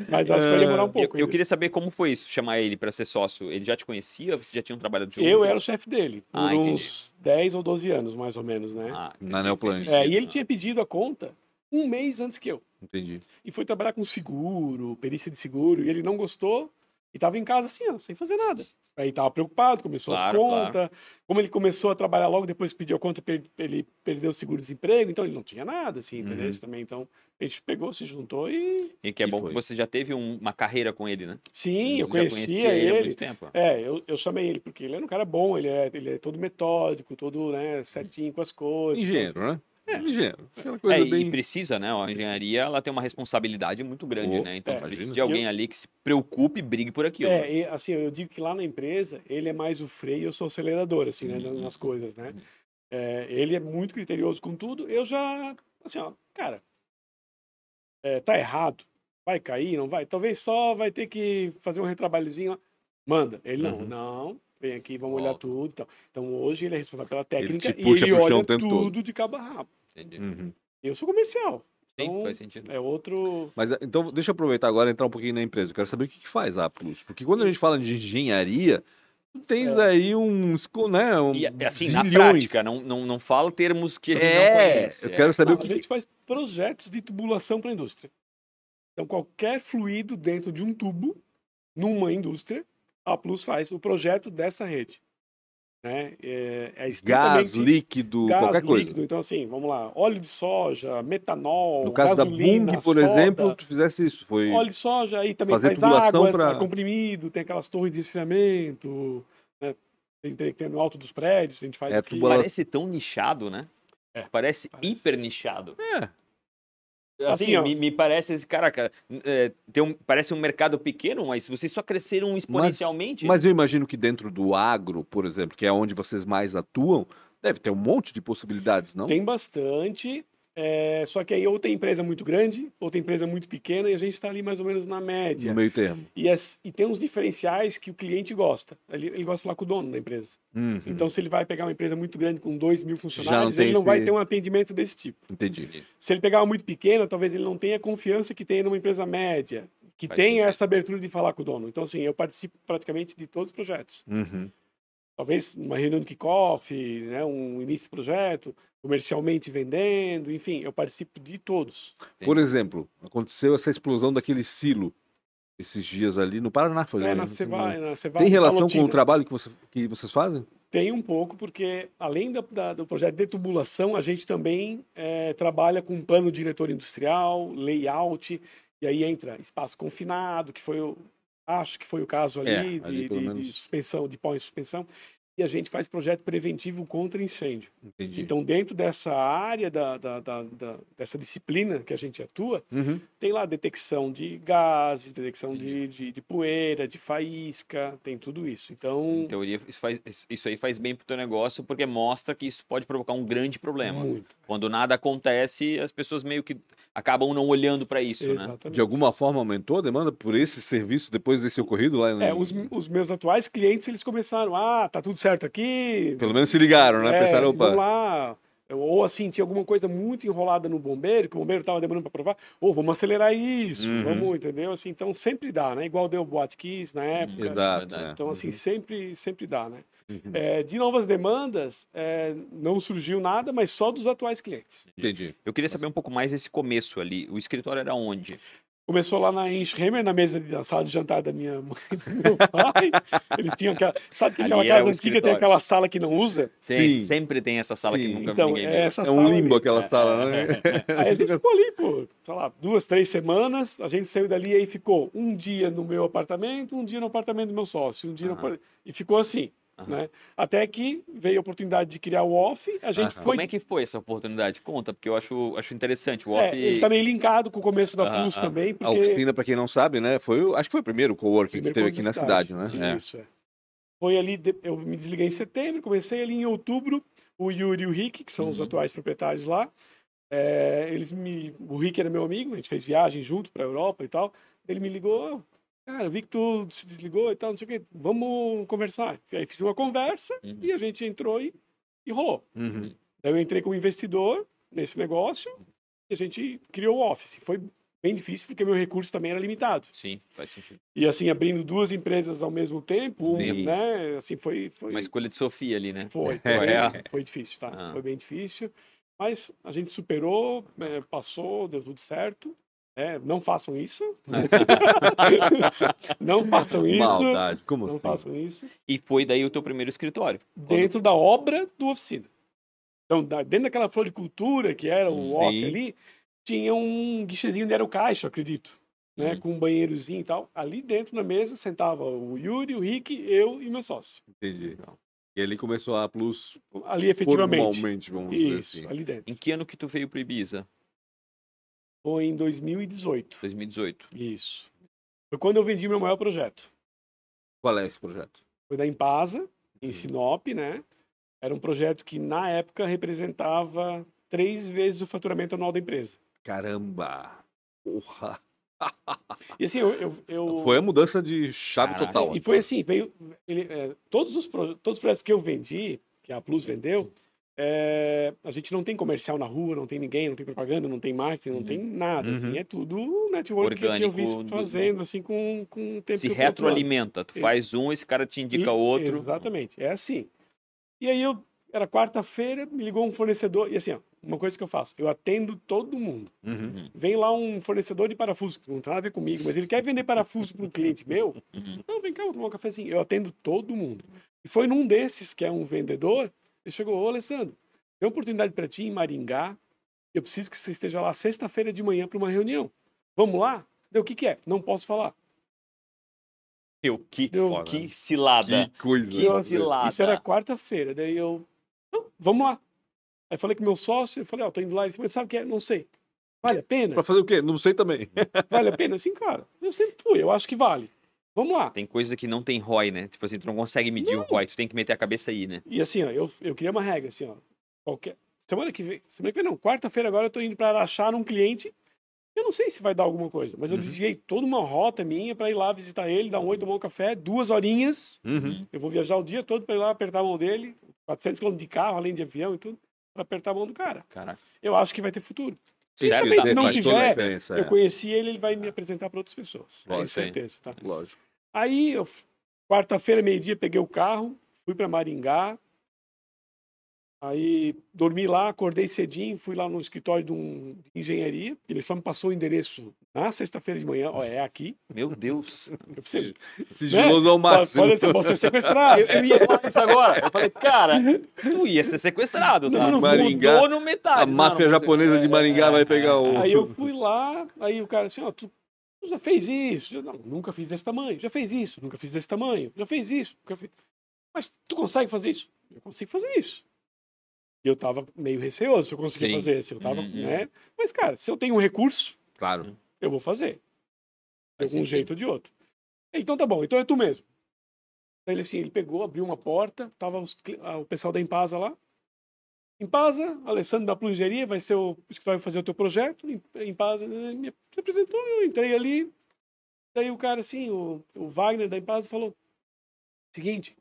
Mas acho que vai demorar um Eu, pouco. eu ainda. queria saber como foi isso, chamar ele pra ser sócio. Ele já te conhecia? Você já tinham trabalhado junto? Eu era o chefe dele, por Ah, entendi. uns 10 ou 12 anos, mais ou menos, né? Ah, Na Neoplan. É, e ele tinha pedido a conta um mês antes que eu. Entendi. E foi trabalhar com seguro, perícia de seguro, e ele não gostou e estava em casa assim, ó, sem fazer nada. Aí estava preocupado, começou Claro, as contas. Como ele começou a trabalhar logo depois que pediu a conta, per- ele perdeu o seguro-desemprego, então ele não tinha nada, assim, entendeu? Uhum. Isso também. Então a gente pegou, se juntou e. E que é E bom foi. que você já teve um- uma carreira com ele, né? Sim, eu Você já conhecia há ele. muito tempo. É, eu, eu chamei ele porque ele era um cara bom, ele é, ele é todo metódico, todo né, certinho com as coisas. então, Engenheiro, né? É. Engenheiro. É, bem... E precisa, né? A engenharia ela tem uma responsabilidade muito grande, oh, né? Então é, precisa de alguém eu... ali que se preocupe e brigue por aquilo. É, e, assim, eu digo que lá na empresa ele é mais o freio, eu sou o acelerador, assim, né? Uhum. Nas coisas, né? Uhum. É, ele é muito criterioso com tudo. Eu já, assim, ó, cara, é, tá errado, vai cair, não vai? Talvez só vai ter que fazer um retrabalhozinho lá. Manda. Ele não, uhum. não, vem aqui, vamos olhar tudo. Então. então hoje ele é responsável pela técnica ele e ele olha tudo todo. de cabo a rabo. Entendi. Uhum. Eu sou comercial. Sim, então, faz sentido. É outro. Mas então, deixa eu aproveitar agora e entrar um pouquinho na empresa. Eu quero saber o que, que faz a Plus. Porque quando a gente fala de engenharia, tens é. aí uns, né, um, e, assim, zilhões. na prática, não, não, não fala termos que a gente é, não conhece. Eu quero saber não, o que... A gente faz projetos de tubulação para a indústria. Então, qualquer fluido dentro de um tubo, numa indústria, a Plus faz o projeto dessa rede. Né? É, é gás líquido, gás qualquer líquido. coisa. Então, assim, vamos lá: óleo de soja, metanol. No caso gasolina, da Bung, por soda, exemplo, tu fizesse isso. Foi óleo de soja, aí também faz água, pra... comprimido, tem aquelas torres de resfriamento, né? tem, tem no alto dos prédios, a gente faz. É, aqui. Parece tão nichado, né? É, parece, parece, hiper nichado. É. Assim, assim me, me, parece esse caraca, é, tem um, parece um mercado pequeno, mas vocês só cresceram exponencialmente. Mas, mas, eu imagino que dentro do agro, por exemplo, que é onde vocês mais atuam, deve ter um monte de possibilidades, não? Tem bastante. É, só que aí ou tem empresa muito grande, ou tem empresa muito pequena, e a gente está ali mais ou menos na média. No meio termo. E, as, e tem uns diferenciais que o cliente gosta. Ele, ele gosta lá com o dono da empresa. Uhum. Então, se ele vai pegar uma empresa muito grande com 2 mil funcionários, não ele não vai ter um atendimento desse tipo. Entendi. Se ele pegar uma muito pequena, talvez ele não tenha a confiança que tem numa empresa média, que Faz tenha essa abertura de falar com o dono. Então, assim, eu participo praticamente de todos os projetos. Uhum talvez uma reunião de kickoff, né, um início de projeto, comercialmente vendendo, enfim, eu participo de todos. Por exemplo, aconteceu essa explosão daquele silo esses dias ali no Paraná. Foi, é, na Cevai, na Cevai, Tem relação com o trabalho que, você, que vocês fazem? Tem um pouco, porque além da, da, do projeto de tubulação, a gente também é, trabalha com plano diretor industrial, layout, e aí entra espaço confinado, que foi o, acho que foi o caso ali, é, ali de, de, de, suspensão, de pó em suspensão e a gente faz projeto preventivo contra incêndio. Entendi. Então, dentro dessa área, da, da, da, da dessa disciplina que a gente atua, uhum. tem lá detecção de gases, detecção de, de, de, poeira, de faísca, tem tudo isso. Então, em teoria, isso, faz, isso aí faz bem para o teu negócio, porque mostra que isso pode provocar um grande problema. Muito. Quando nada acontece, as pessoas meio que acabam não olhando para isso, né? Exatamente. né? De alguma forma aumentou a demanda por esse serviço depois desse ocorrido lá? É, os, os meus atuais clientes, eles começaram, ah, tá tudo certo aqui. Pelo menos se ligaram, né? É, Pensaram, opa. Vamos lá. Ou assim, tinha alguma coisa muito enrolada no bombeiro, que o bombeiro estava demorando para provar, ou vamos acelerar isso, uhum. vamos, entendeu? Assim, então sempre dá, né? Igual deu o Boate Kiss na época. Exato. É. Então, assim, uhum. sempre, sempre dá, né? Uhum. É, de novas demandas, é, não surgiu nada, mas só dos atuais clientes. Entendi. Eu queria saber um pouco mais desse começo ali. O escritório era onde? Começou lá na Enschremer, na mesa de sala de jantar da minha mãe e do meu pai. Eles tinham aquela. Sabe que aquela casa antiga escritório. tem aquela sala que não usa? Tem, Sim. sempre tem essa sala Sim. que nunca então, ninguém é, essa é um limbo ali. aquela sala, né? Aí a gente ficou ali, pô, sei lá, duas, três semanas. A gente saiu dali e aí ficou um dia no meu apartamento, um dia no apartamento do meu sócio, um dia uhum. no... E ficou assim. Uhum. Né? Até que veio a oportunidade de criar o off, a gente uhum. foi... Como é que foi essa oportunidade? Conta, porque eu acho, acho interessante. O off... É, ele tá meio linkado com o começo da uhum. Plus também, porque... A oficina, para quem não sabe, né, foi, acho que foi o primeiro coworking que teve aqui na cidade, né? É. Isso, é. Foi ali, eu me desliguei em setembro, comecei ali em outubro, o Yuri e o Rick, que são os uhum. atuais proprietários lá, é, eles me... O Rick era meu amigo, a gente fez viagem junto para a Europa e tal, ele me ligou, Cara, eu vi que tu se desligou e tal, não sei o quê. Vamos conversar. Aí fiz uma conversa uhum. e a gente entrou e, e rolou. Uhum. Daí eu entrei como investidor nesse negócio e a gente criou o Office. Foi bem difícil porque meu recurso também era limitado. Sim, faz sentido. E assim, abrindo duas empresas ao mesmo tempo, Sim. né? Assim, foi, foi... Uma escolha de Sofia ali, né? Foi, foi, é. foi difícil, tá? Ah. Foi bem difícil. Mas a gente superou, é, passou, deu tudo certo. É, não façam isso. não façam isso. Maldade, como Não assim? façam isso. E foi daí o teu primeiro escritório? Dentro da obra do oficina. Então, dentro daquela floricultura que era o off ali, tinha um guichezinho de aerocaixa, acredito. Né, hum. Com um banheirozinho e tal. Ali dentro na mesa sentava o Yuri, o Rick, eu e meu sócio. Entendi. E ali começou a Plus Ali, efetivamente. formalmente, vamos dizer Isso, assim. ali dentro. Em que ano que tu veio pro Ibiza? Foi em 2018. 2018. Isso. Foi quando eu vendi meu maior projeto. Qual é esse projeto? Foi da Impasa, Uhum. em Sinop, né? Era um projeto que, na época, representava três vezes o faturamento anual da empresa. Caramba! Porra! E assim, eu... eu, eu- Foi a mudança de chave Caraca. total. E foi assim, veio... ele, é, todos, os, pro- todos os projetos que eu vendi, que a Plus vendeu, é, a gente não tem comercial na rua, não tem ninguém, não tem propaganda, não tem marketing, não Uhum. tem nada, assim. Uhum. É tudo network que- que eu vi Orgânico, do- fazendo, assim, com, com o tempo Se retroalimenta. Tu faz um, esse cara te indica E- outro. Exatamente, é assim. E aí eu era quarta-feira, me ligou um fornecedor, e assim, ó, uma coisa que eu faço, eu atendo todo mundo. Uhum. Vem lá um fornecedor de parafuso, que não tem nada a ver comigo, mas ele quer vender parafuso para um cliente meu. Uhum. Não, vem cá, vou tomar um cafezinho. Eu atendo todo mundo. E foi num desses, que é um vendedor, ele chegou, ô Alessandro, tem uma oportunidade para ti em Maringá, eu preciso que você esteja lá sexta-feira de manhã para uma reunião. Vamos lá? Deu, o que que é? Não posso falar. Meu, que, Deu- que cilada. Que coisa. Que Eu- cilada. Isso era quarta-feira. Daí eu, "Não, vamos lá. Aí falei com meu sócio, eu falei, ó, tô indo lá. Ele disse, mas sabe o que é? Não sei. Vale a pena? Pra fazer o quê? Não sei também. Vale a pena? Assim, cara, eu sempre fui, eu acho que vale. Vamos lá. Tem coisa que não tem ROI, né? Tipo assim, tu não consegue medir o ROI, tu tem que meter a cabeça aí, né? E assim, ó, eu, eu queria uma regra, assim, ó. Qualquer... Semana que vem, semana que vem não, quarta-feira agora eu tô indo para achar um cliente. Eu não sei se vai dar alguma coisa, mas eu Uhum. desviei toda uma rota minha para ir lá visitar ele, dar um oi, tomar um café, duas horinhas. Uhum. Eu vou viajar o dia todo para ir lá apertar a mão dele, 400 km de carro, além de avião e tudo, para apertar a mão do cara. Caraca. Eu acho que vai ter futuro. Sério? também, se não tiver, eu é. conheci ele, ele vai me apresentar para outras pessoas. Lógico, Com certeza, tá? Lógico. Aí, eu, quarta-feira, meio-dia, peguei o carro, fui para Maringá. Aí, dormi lá, acordei cedinho, fui lá no escritório de, um, de engenharia. Ele só me passou o endereço na sexta-feira de manhã. Ó, é aqui. Meu Deus. Eu preciso. Sigiloso ao Pode, máximo. pode ser, posso ser sequestrado. Eu, eu ia falar isso agora. Eu falei, cara, tu ia ser sequestrado, tá? Não, não, Maringá, Mudou no metade. A máfia não, você- japonesa de é, Maringá é, vai pegar o. Aí eu fui lá, aí o cara assim, ó, tu já fez isso? Já, não, nunca fiz desse tamanho. Já fez isso? Nunca fiz desse tamanho. Já fez isso? Nunca fiz... Mas tu consegue fazer isso? Eu consigo fazer isso. E eu tava meio receoso se eu conseguia Sim. fazer, se eu tava, Uhum. né? Mas, cara, se eu tenho um recurso, Claro. eu vou fazer. De algum jeito ou de outro. Então tá bom, então é tu mesmo. Aí ele assim, ele pegou, abriu uma porta, tava os ah, o pessoal da Impasa lá. Impasa, Alessandro da Plungeria, vai ser o escritório vai fazer o teu projeto. Im- Impasa né, me apresentou, eu entrei ali. Daí o cara assim, o, o Wagner da Impasa falou: seguinte,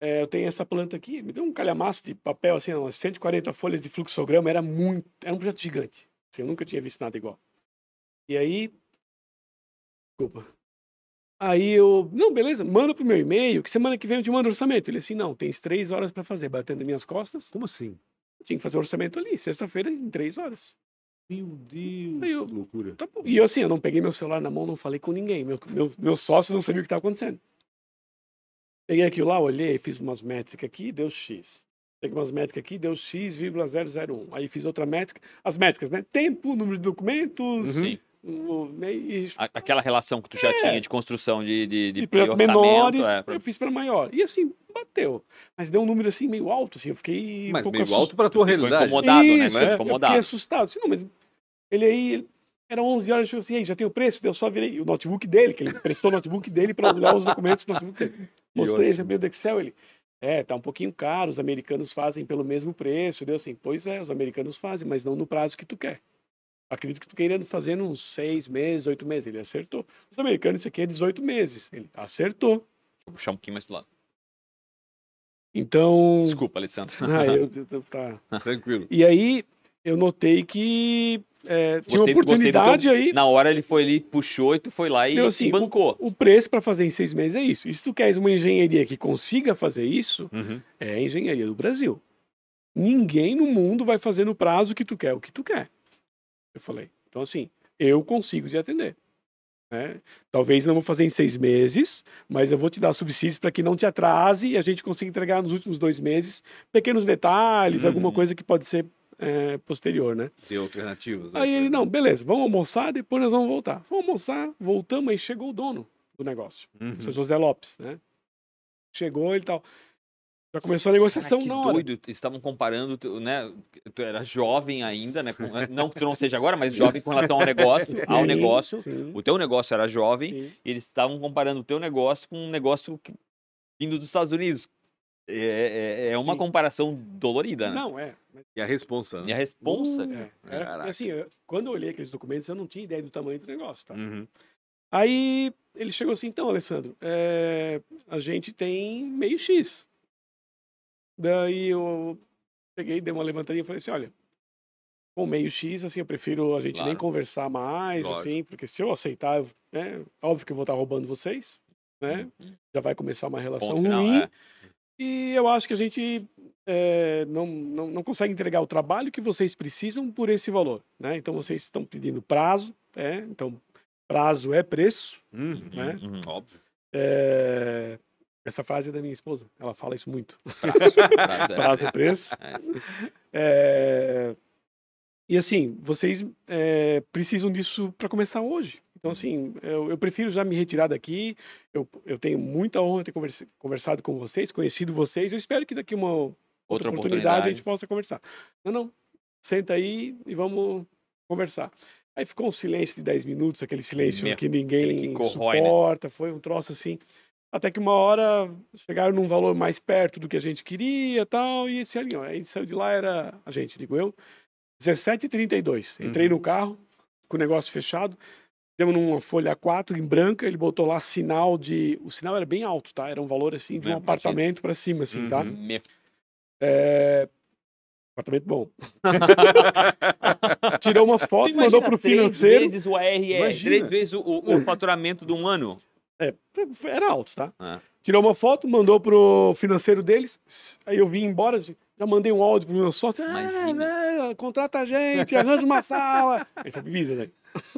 é, eu tenho essa planta aqui, me deu um calhamaço de papel, assim, umas 140 folhas de fluxograma, era muito, era um projeto gigante. Assim, eu nunca tinha visto nada igual. E aí, desculpa. Aí eu, não, beleza, manda pro meu e-mail, que semana que vem eu te mando orçamento. Ele assim, não, tens três horas para fazer, batendo minhas costas. Como assim? Tinha que fazer o orçamento ali, sexta-feira, em três horas. Meu Deus, eu- que loucura. Tá bom. E eu assim, eu não peguei meu celular na mão, não falei com ninguém. Meu, meu, meu sócio não sabia o que estava acontecendo. Peguei aquilo lá, olhei, fiz umas métricas aqui, deu X. Peguei umas métricas aqui, deu X,001. Aí fiz outra métrica. As métricas, né? Tempo, número de documentos. Sim. Né? E, A- Aquela relação que tu já É. tinha de construção de, de, de, de projetos menores, é, pra- eu fiz para maior. E assim, bateu. Mas deu um número assim meio alto, assim. Eu fiquei. Mas um pouco meio assustado. alto pra tua ficou realidade. incomodado, né? Isso, Ficou é, Eu incomodado. fiquei assustado. Assim, não, mas ele aí, ele- era 11 horas, ele chegou assim, "Ei, já tem o preço? Eu só virei o notebook dele, que ele prestou o notebook dele para olhar os documentos do notebook dele. Mostrei esse e-mail do Excel, ele, é, tá um pouquinho caro, os americanos fazem pelo mesmo preço. Deu assim, pois é, os americanos fazem, mas não no prazo que tu quer. Acredito que tu querendo fazer uns seis meses, oito meses. Ele acertou. Os americanos, isso aqui é 18 meses. Ele acertou. Deixa eu puxar um pouquinho mais pro lado. Então... Desculpa, Alessandro. Ah, eu, eu- tá. Tranquilo. E aí, eu notei que é, tinha Gostei- uma do teu- oportunidade aí. Na hora ele foi ali, puxou e tu foi lá e, Deu assim, bancou. O preço para fazer em seis meses é isso. E se tu queres uma engenharia que consiga fazer isso, Uhum. é a engenharia do Brasil. Ninguém no mundo vai fazer no prazo que tu quer o que tu quer. Eu falei. Então, assim, eu consigo te atender. né? Talvez não vou fazer em seis meses, mas eu vou te dar subsídios para que não te atrase e a gente consiga entregar nos últimos dois meses pequenos detalhes, Uhum. alguma coisa que pode ser é, posterior, né? Tem alternativas. né? Aí ele, não, beleza, vamos almoçar, depois nós vamos voltar. Vamos almoçar, voltamos, aí chegou o dono do negócio, Uhum. o seu José Lopes, né? Chegou e tal. Já começou a negociação Cara, que na hora. doido, eles estavam comparando, né? Tu era jovem ainda, né? com- não que tu não seja agora, mas jovem com relação ao negócio, ao Sim, negócio. sim, O teu negócio era jovem, sim. e eles estavam comparando o teu negócio com um negócio que- vindo dos Estados Unidos. É, é, é uma Sim. comparação dolorida, né? Não, é. mas- E a responsa, E né? a responsa, É, cara, era- Caraca. assim, eu- quando eu olhei aqueles documentos, eu não tinha ideia do tamanho do negócio, tá? Uhum. Aí ele chegou assim, então, Alessandro, é, a gente tem meio X. Daí eu peguei, dei uma levantadinha e falei assim, olha, com meio X, assim, eu prefiro a gente nem Claro. conversar mais, Lógico. assim, porque se eu aceitar, né, óbvio que eu vou estar roubando vocês, né? Já vai começar uma relação Ponto final, ruim. é. E eu acho que a gente é, não, não, não consegue entregar o trabalho que vocês precisam por esse valor, né? Então vocês estão pedindo prazo, né? Então prazo é preço, Uhum. né? Uhum. Óbvio. É, Essa frase é da minha esposa, ela fala isso muito. Prazo, prazo, é. Prazo é preço. É. É, E assim, vocês é, precisam disso para começar hoje. Então, assim, eu, eu prefiro já me retirar daqui. Eu, eu tenho muita honra de ter conversa- conversado com vocês, conhecido vocês. Eu espero que daqui uma outra, Outra oportunidade, oportunidade. a gente possa conversar. Não, não. Senta aí e vamos conversar. Aí ficou um silêncio de 10 minutos, aquele silêncio Meu, que ninguém que corrói, né? suporta. Foi um troço assim. Até que uma hora chegaram num valor mais perto do que a gente queria tal, e esse ali, ó, aí saiu de lá, era a gente, digo eu, 17h32. Entrei Uhum. no carro, com o negócio fechado, demos numa folha 4 em branca, ele botou lá sinal de. O sinal era bem alto, tá? Era um valor assim de um É, apartamento para cima, assim, tá? Uhum. Me- É... Apartamento bom. Tirou uma foto, mandou pro três financeiro. vezes o Imagina. três vezes o, o- o faturamento de um ano. É, era alto, tá? Ah. Tirou uma foto, mandou pro financeiro deles. Aí eu vim embora, já mandei um áudio pro meu sócio. Ah, né, contrata a gente, arranja uma sala. Aí foi Ibiza, né?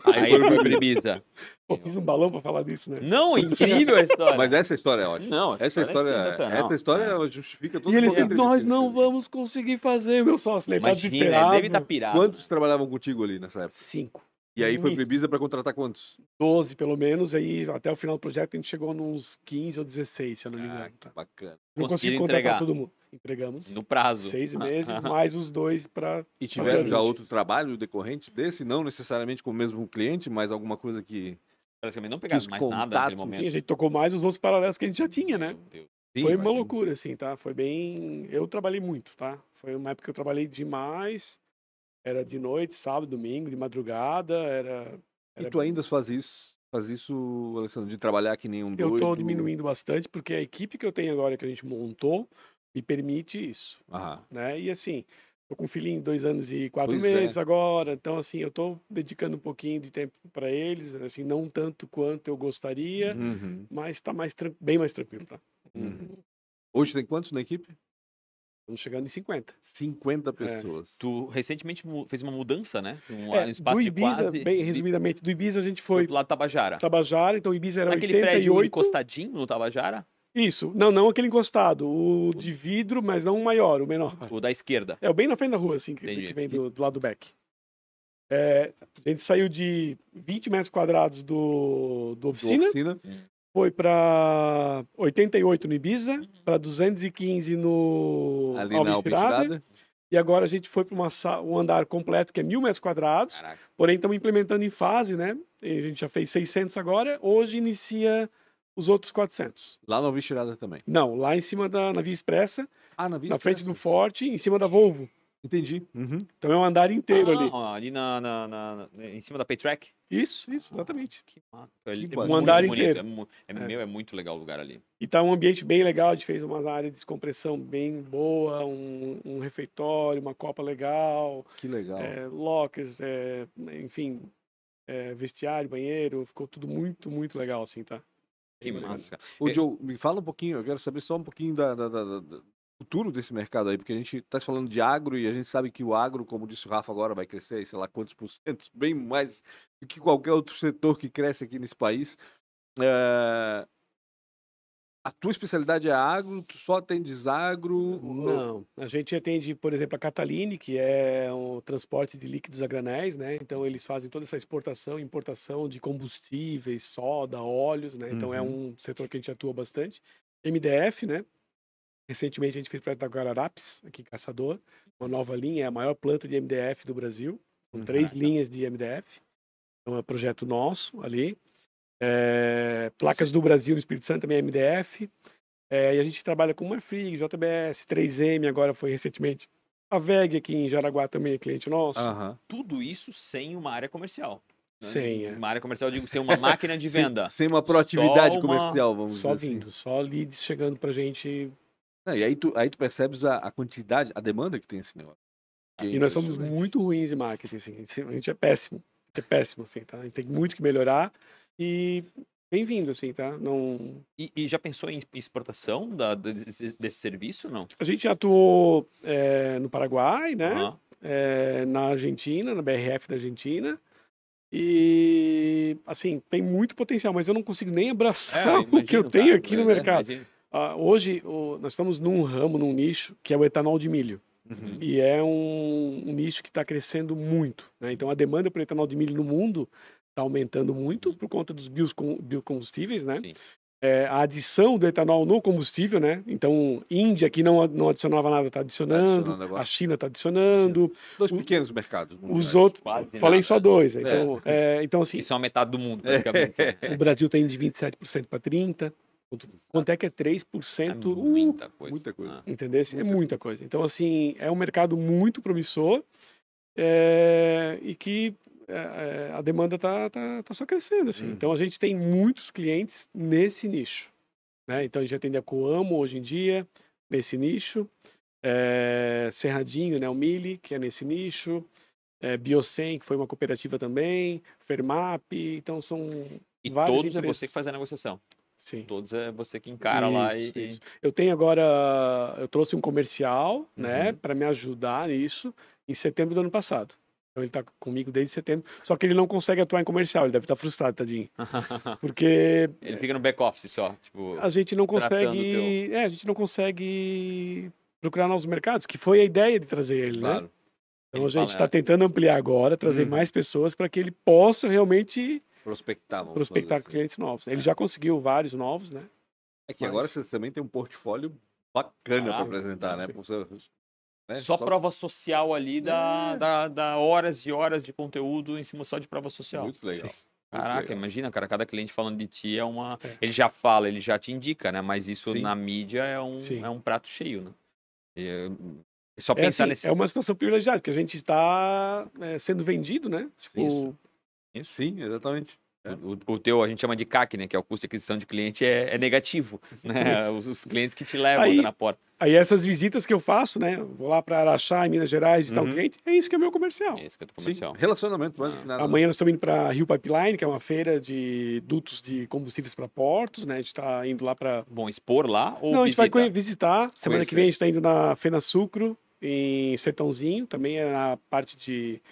Aí foi Ibiza. Pô, fiz um balão pra falar disso, né? Não, incrível a história. Mas essa história é ótima. Não, Essa história, é essa história justifica todo E ele disse, nós não vamos conseguir fazer, meu sócio. Ele tá Imagina, ele desesperado. deve estar pirado. Quantos trabalhavam contigo ali nessa época? Cinco. E aí foi pro Ibiza pra contratar quantos? Doze, pelo menos. Aí, até o final do projeto, a gente chegou nos 15 ou 16, se eu não me Ah, engano. que tá? bacana. Não consegui contratar entregar. todo mundo. Entregamos. No prazo. Seis meses, mais os dois para E tiveram já outro trabalho decorrente desse, não necessariamente com o mesmo cliente, mas alguma coisa que. Praticamente não pegaram mais nada naquele contatos, momento. Sim, a gente tocou mais os outros paralelos que a gente já tinha, né? Meu Deus. Sim, Foi uma imagino. loucura, assim, tá? Foi bem. Eu trabalhei muito, tá? Foi uma época que eu trabalhei demais. Era de noite, sábado, domingo, de madrugada. Era. E era- tu ainda faz isso, faz isso, Alessandro, de trabalhar que nem um Eu doido? tô diminuindo bastante, porque a equipe que eu tenho agora, que a gente montou, me permite isso, Aham. né? E assim, tô com um filhinho de dois anos e quatro Pois é. meses agora, então assim, eu tô dedicando um pouquinho de tempo para eles, assim, não tanto quanto eu gostaria, Uhum. mas tá mais bem mais tranquilo, tá? Uhum. Hoje tem quantos na equipe? Estamos chegando em 50. 50 pessoas. Tu recentemente fez uma mudança, né? Um, É, um espaço do de Ibiza, quase... bem resumidamente, do Ibiza a gente Foi foi pro lado do Tabajara. Tabajara, então o Ibiza era Naquele prédio 88. encostadinho no Tabajara? Isso, não, não aquele encostado, o de vidro, mas não o maior, o menor. O da esquerda. É o bem na frente da rua, assim, que, que vem do, do lado do back. É, a gente saiu de 20 metros quadrados do, do Do oficina, oficina. Foi para 88 no Ibiza, para 215 no Ali Alves na Alpinstrada. e agora a gente foi para um andar completo que é mil metros quadrados, Caraca. porém estamos implementando em fase, né? E a gente já fez 600 agora, hoje inicia os outros 400. Lá na Alvistirada também. Não, lá em cima da na Via Expressa, Ah, na Via na frente do Expressa. Forte, em cima da Volvo. Entendi. Uhum. Então é um andar inteiro ali. Ah, ali na, na- na- na- em cima da Paytrack. Isso, isso, exatamente. Que massa. Ali Que é Um andar bonito, inteiro. É, é, É. Meu, é muito legal o lugar ali. E tá um ambiente bem legal, a gente fez uma área de descompressão bem boa, um, um refeitório, uma copa legal, Que legal. é, lockers, é, enfim, é, vestiário, banheiro, ficou tudo muito, muito legal, assim, tá? Que massa. Ô, É- Joe, me fala um pouquinho, eu quero saber só um pouquinho da, da- da- futuro desse mercado aí, porque a gente está falando de agro e a gente sabe que o agro, como disse o Rafa agora, vai crescer, sei lá quantos por cento, bem mais do que qualquer outro setor que cresce aqui nesse país. É, A tua especialidade é agro, tu só atendes agro? Não, a gente atende, por exemplo, a Cataline, que é um transporte de líquidos a granéis, né? Então eles fazem toda essa exportação e importação de combustíveis, soda, óleos, né? Então é Uhum. um setor que a gente atua bastante. MDF, né? Recentemente a gente fez para Guararapes, aqui em Caçador, uma nova linha, é a maior planta de MDF do Brasil. São três linhas de MDF. Então é um projeto nosso ali. É, placas do Brasil Espírito Santo também é MDF. É, e a gente trabalha com Marfrig, JBS, 3M, agora foi recentemente. A VEG aqui em Jaraguá também é cliente nosso. Aham. Tudo isso sem uma área comercial. né? Sem, é. Uma área comercial, eu digo, sem uma máquina de Sem- venda. Sem, uma proatividade Só uma- comercial, vamos Só dizer assim. vindo, só leads chegando pra gente. Não, e aí tu, aí tu percebes a, a quantidade, a demanda que tem esse negócio. Que é E nós somos impressionante. muito ruins em marketing, assim. A gente é péssimo. A gente é péssimo, assim, tá? A gente tem muito que melhorar. E bem-vindo, assim, tá? Não... E, e já pensou em exportação da- desse, desse serviço, não? A gente já atuou é, no Paraguai, né? Aham. É, na Argentina, na BRF da Argentina. E, assim, tem muito potencial, mas eu não consigo nem abraçar É, o que eu imagino, tenho cara, aqui no mas, é, mercado. imagino. Ah, hoje, o- nós estamos num ramo, num nicho, que é o etanol de milho. Uhum. E é um, um nicho que está crescendo muito. né? Então, a demanda por etanol de milho no mundo está aumentando muito por conta dos biocom- biocombustíveis, né? É, a adição do etanol no combustível, né? Então, Índia, que não, não adicionava nada, está adicionando. adicionando agora. a China está adicionando. Dois O- pequenos mercados. Os outros, falei nada. só dois. Então, é, então assim, Que são a metade do mundo, praticamente. o Brasil está indo de 27% para 30%. Quanto, quanto é que é É 3%? muita coisa. muita coisa. Ah. Entendeu? É Muita muita coisa. Então, assim, é um mercado muito promissor é, e que é, é, a demanda está tá, tá só crescendo. Assim. Uhum. Então, a gente tem muitos clientes nesse nicho. Né? Então, a gente atende a Coamo hoje em dia, nesse nicho. É, Cerradinho, né? o Mili, que é nesse nicho. É, Biocem, que foi uma cooperativa também. Fermap. Então, são E todos é empresas. você que faz a negociação. Sim. Todos é você que encara lá e. Isso, isso. Eu tenho agora, eu trouxe um comercial, né, Uhum. para me ajudar nisso em setembro do ano passado. Então ele tá comigo desde setembro, só que ele não consegue atuar em comercial, ele deve estar frustrado, tadinho. Porque Ele fica no back-office só. Tipo, a gente não consegue, é, a gente não consegue procurar novos mercados, que foi a ideia de trazer ele, né? Claro. Então Ele a gente está é. tentando ampliar agora, trazer Uhum. mais pessoas para que ele possa realmente Prospectar, vamos prospectar assim. clientes novos. Ele já conseguiu vários novos, né? É que agora Mas- você também tem um portfólio bacana Ah, para apresentar, né? sim. Você- né? Só, prova social ali da, É. da, da horas e horas de conteúdo em cima só de prova social. Muito legal. Muito Caraca, legal. imagina, cara, cada cliente falando de ti é uma. É. Ele já fala, ele já te indica, né? Mas isso Sim. na mídia é um, Sim. é um prato cheio, né? E, é- é só É, pensar assim, nesse. é uma situação privilegiada, porque a gente está sendo vendido, né? Tipo, Isso. Isso. Sim, exatamente. O, o teu, a gente chama de CAC, né? Que é o custo de aquisição de cliente, é, é negativo. Né? Os, os clientes que te levam Aí- na porta. Aí essas visitas que eu faço, né? Vou lá para Araxá, em Minas Gerais, visitar Uhum. um cliente, é isso que é meu comercial. É esse que é o teu Sim, comercial. relacionamento mais do que nada. Amanhã nós estamos indo para Rio Pipeline, que é uma feira de dutos de combustíveis para portos, né? A gente está indo lá para. Bom, expor lá ou Não, a gente vai visitar. Semana que Conhecer. vem a gente está indo na Fena Sucro, em Sertãozinho, também é na parte de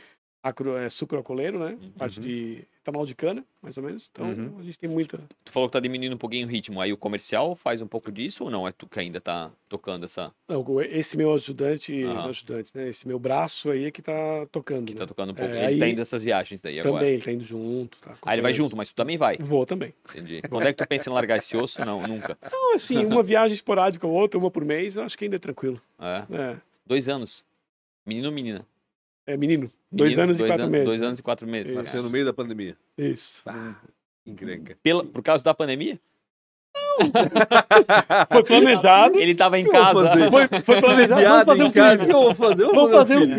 acro, é, sucro né? Parte Uhum. de etanol de cana, mais ou menos. Então Uhum. a gente tem muita. Tu falou que tá diminuindo um pouquinho o ritmo. Aí o comercial faz um pouco disso ou não? É tu que ainda tá tocando essa. Não, esse meu ajudante, Aham. ajudante, né? Esse meu braço aí é que tá tocando. Que né? tá tocando um pouco. É, ele aí- tá indo nessas viagens daí agora. Também, ele tá indo junto. Tá Ah, ele vai junto, mas tu também vai. Vou também. Entendi. Quando é que tu pensa em largar esse osso? Não, nunca. Não, assim, uma viagem esporádica ou outra, uma por mês, eu acho que ainda é tranquilo. É. É, Dois anos. Menino ou menina? É menino. Dois Menino, anos e dois quatro an- meses. Dois anos e quatro meses. Isso. Nasceu no meio da pandemia. Isso. Ah, encrenca. Pela, por causa da pandemia? Foi planejado. Ele tava em vou casa. fazer. Foi, foi planejado. Vamos fazer um casa. filho. Eu vou fazer, eu Vamos vou fazer um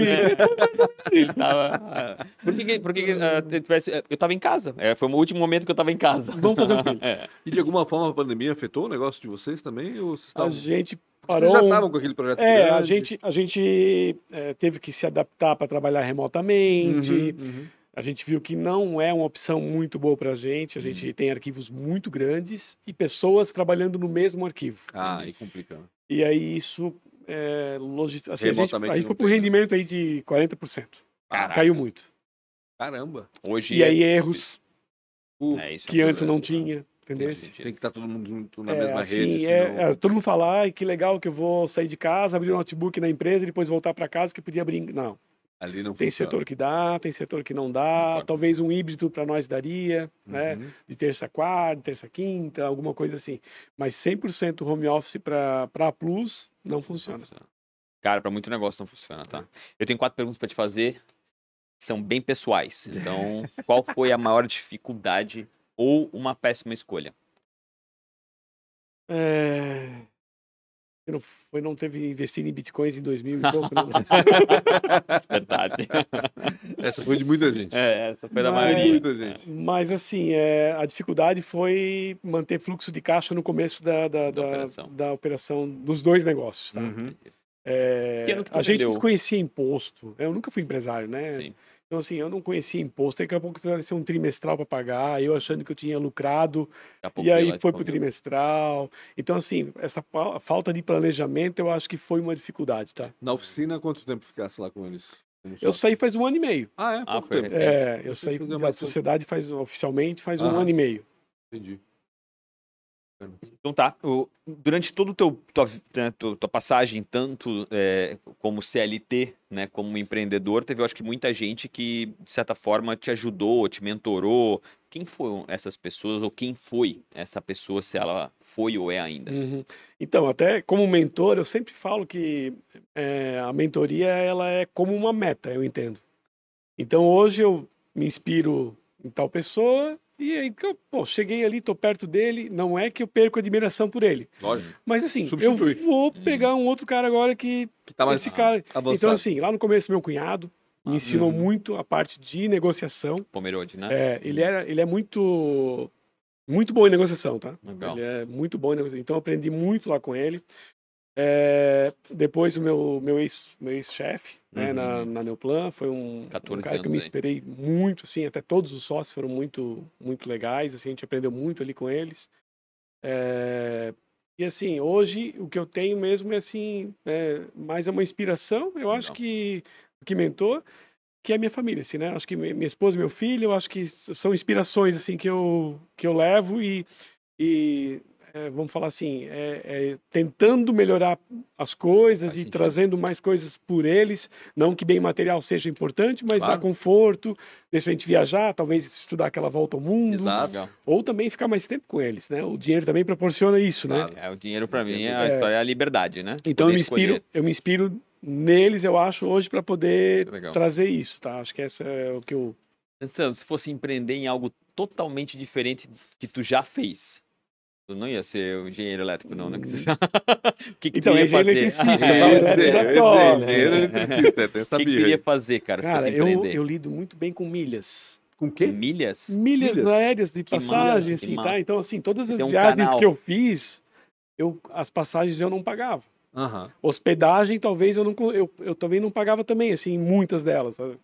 filho. tava- Por que, que- por que, que, ah, te- tivesse- Eu tava em casa. É, foi o último momento que eu tava em casa. Vamos fazer um filho. É. E de alguma forma a pandemia afetou o negócio de vocês também? Ou vocês, A estavam... gente vocês parou. já estavam com aquele projeto É, a grande? gente, a gente é, teve que se adaptar para trabalhar remotamente. Uhum, uhum. A gente viu que não é uma opção muito boa para a gente. A gente tem arquivos muito grandes e pessoas trabalhando no mesmo arquivo. Ah, aí complica. né? E aí isso é logística. Assim, a gente, a gente não foi para um né? rendimento aí de 40%. Caraca. Caiu muito. Caramba. Hoje E é- aí erros Uh, É que antes não é, tinha, entendeu? Tem que estar todo mundo junto na É, mesma assim, rede. é, senão- é, todo mundo fala, ai, que legal que eu vou sair de casa, abrir um notebook na empresa e depois voltar para casa que podia abrir. Não. Ali não Tem funciona. setor que dá, tem setor que não dá. Concordo. Talvez um híbrido para nós daria, né? Uhum. De terça a quarta, terça a quinta, alguma coisa assim. Mas 100% home office para a Plus não Não funciona. funciona. Cara, pra muito negócio não funciona, tá? Eu tenho quatro perguntas pra te fazer. São bem pessoais. Então, qual foi a maior dificuldade ou uma péssima escolha? É... eu Não, foi, não teve investido em bitcoins em 2000 e pouco, né? Verdade. Essa foi de muita gente. É, essa foi da Mas- maioria. Muita gente. Mas assim, é, a dificuldade foi manter fluxo de caixa no começo da, da, Da da, operação. da operação dos dois negócios, tá? Uhum. É, a gente vendeu? conhecia imposto. Eu nunca fui empresário, né? Sim. Então, assim, eu não conhecia imposto. Daqui a pouco apareceu um trimestral para pagar, eu achando que eu tinha lucrado, e aí foi para o trimestral. Então, assim, essa falta de planejamento eu acho que foi uma dificuldade, tá? Na oficina, quanto tempo ficasse lá com eles? Eu saí faz um ano e meio. Ah, é? Ah, Pouco foi tempo. É, eu Você saí da sociedade faz oficialmente faz um Aham. ano e meio. Entendi. Então tá. O- durante teu tua, né, tua, tua passagem, tanto é, como CLT, né, como empreendedor, teve, eu acho que muita gente que, de certa forma, te ajudou, te mentorou. Quem foram essas pessoas ou quem foi essa pessoa, se ela foi ou é ainda? Uhum. Então, até como mentor, eu sempre falo que é, a mentoria ela é como uma meta, eu entendo. Então, hoje eu me inspiro em tal pessoa e aí, pô, cheguei ali, tô perto dele. Não é que eu perco admiração por ele, Lógico. mas assim, Substitui. eu vou pegar um outro cara agora que Que tá mais esse cara. avançado. Então, assim, lá no começo, meu cunhado me ensinou uhum. muito a parte de negociação. Pomerode, né? É, ele, era, ele é muito, muito bom em negociação, tá? Legal. Ele é muito bom em negociação. Então, eu aprendi muito lá com ele. É, depois, o meu, meu ex- meu ex-chefe né, Uhum. na, na Neoplan foi um, um 14 cara que eu me anos aí. esperei muito, assim, até todos os sócios foram muito, muito legais, assim, a gente aprendeu muito ali com eles. É, e assim, hoje o que eu tenho mesmo é assim, é, mais é uma inspiração, eu acho que que mentor, que é a minha família, assim, né? Acho que mi- minha esposa meu filho, eu acho que são inspirações assim que eu que eu levo e, e é, vamos falar assim, é, é, tentando melhorar as coisas Faz e sentido. trazendo mais coisas por eles, não que bem material seja importante, mas Claro. dar conforto, deixa a gente viajar, talvez estudar aquela volta ao mundo, Exato. Ou também ficar mais tempo com eles, né? O dinheiro também proporciona isso, né? Claro. É, o dinheiro pra mim, a É. história é a liberdade, né? Então eu me inspiro, escolher. eu me inspiro neles, eu acho, hoje para poder Legal. trazer isso, tá? Acho que essa é o que eu Pensando, se fosse empreender em algo totalmente diferente que tu já fez, não ia ser o engenheiro elétrico, não, né? o que, que Então, tu ia é fazer? eletricista, É, tá? É, é, é, escola. engenheiro eletricista, tem O essa que, que aí. iria fazer, cara, se Cara, fosse eu, empreender? eu lido muito bem com milhas. Com o quê? Milhas? Milhas, Milhas? aéreas de Que passagem, massa, que assim, massa. tá? Então, assim, todas as um viagens canal. que eu fiz, eu, as passagens eu não pagava. Aham. Hospedagem, talvez eu não eu, eu também não pagava também, assim, muitas delas. sabe?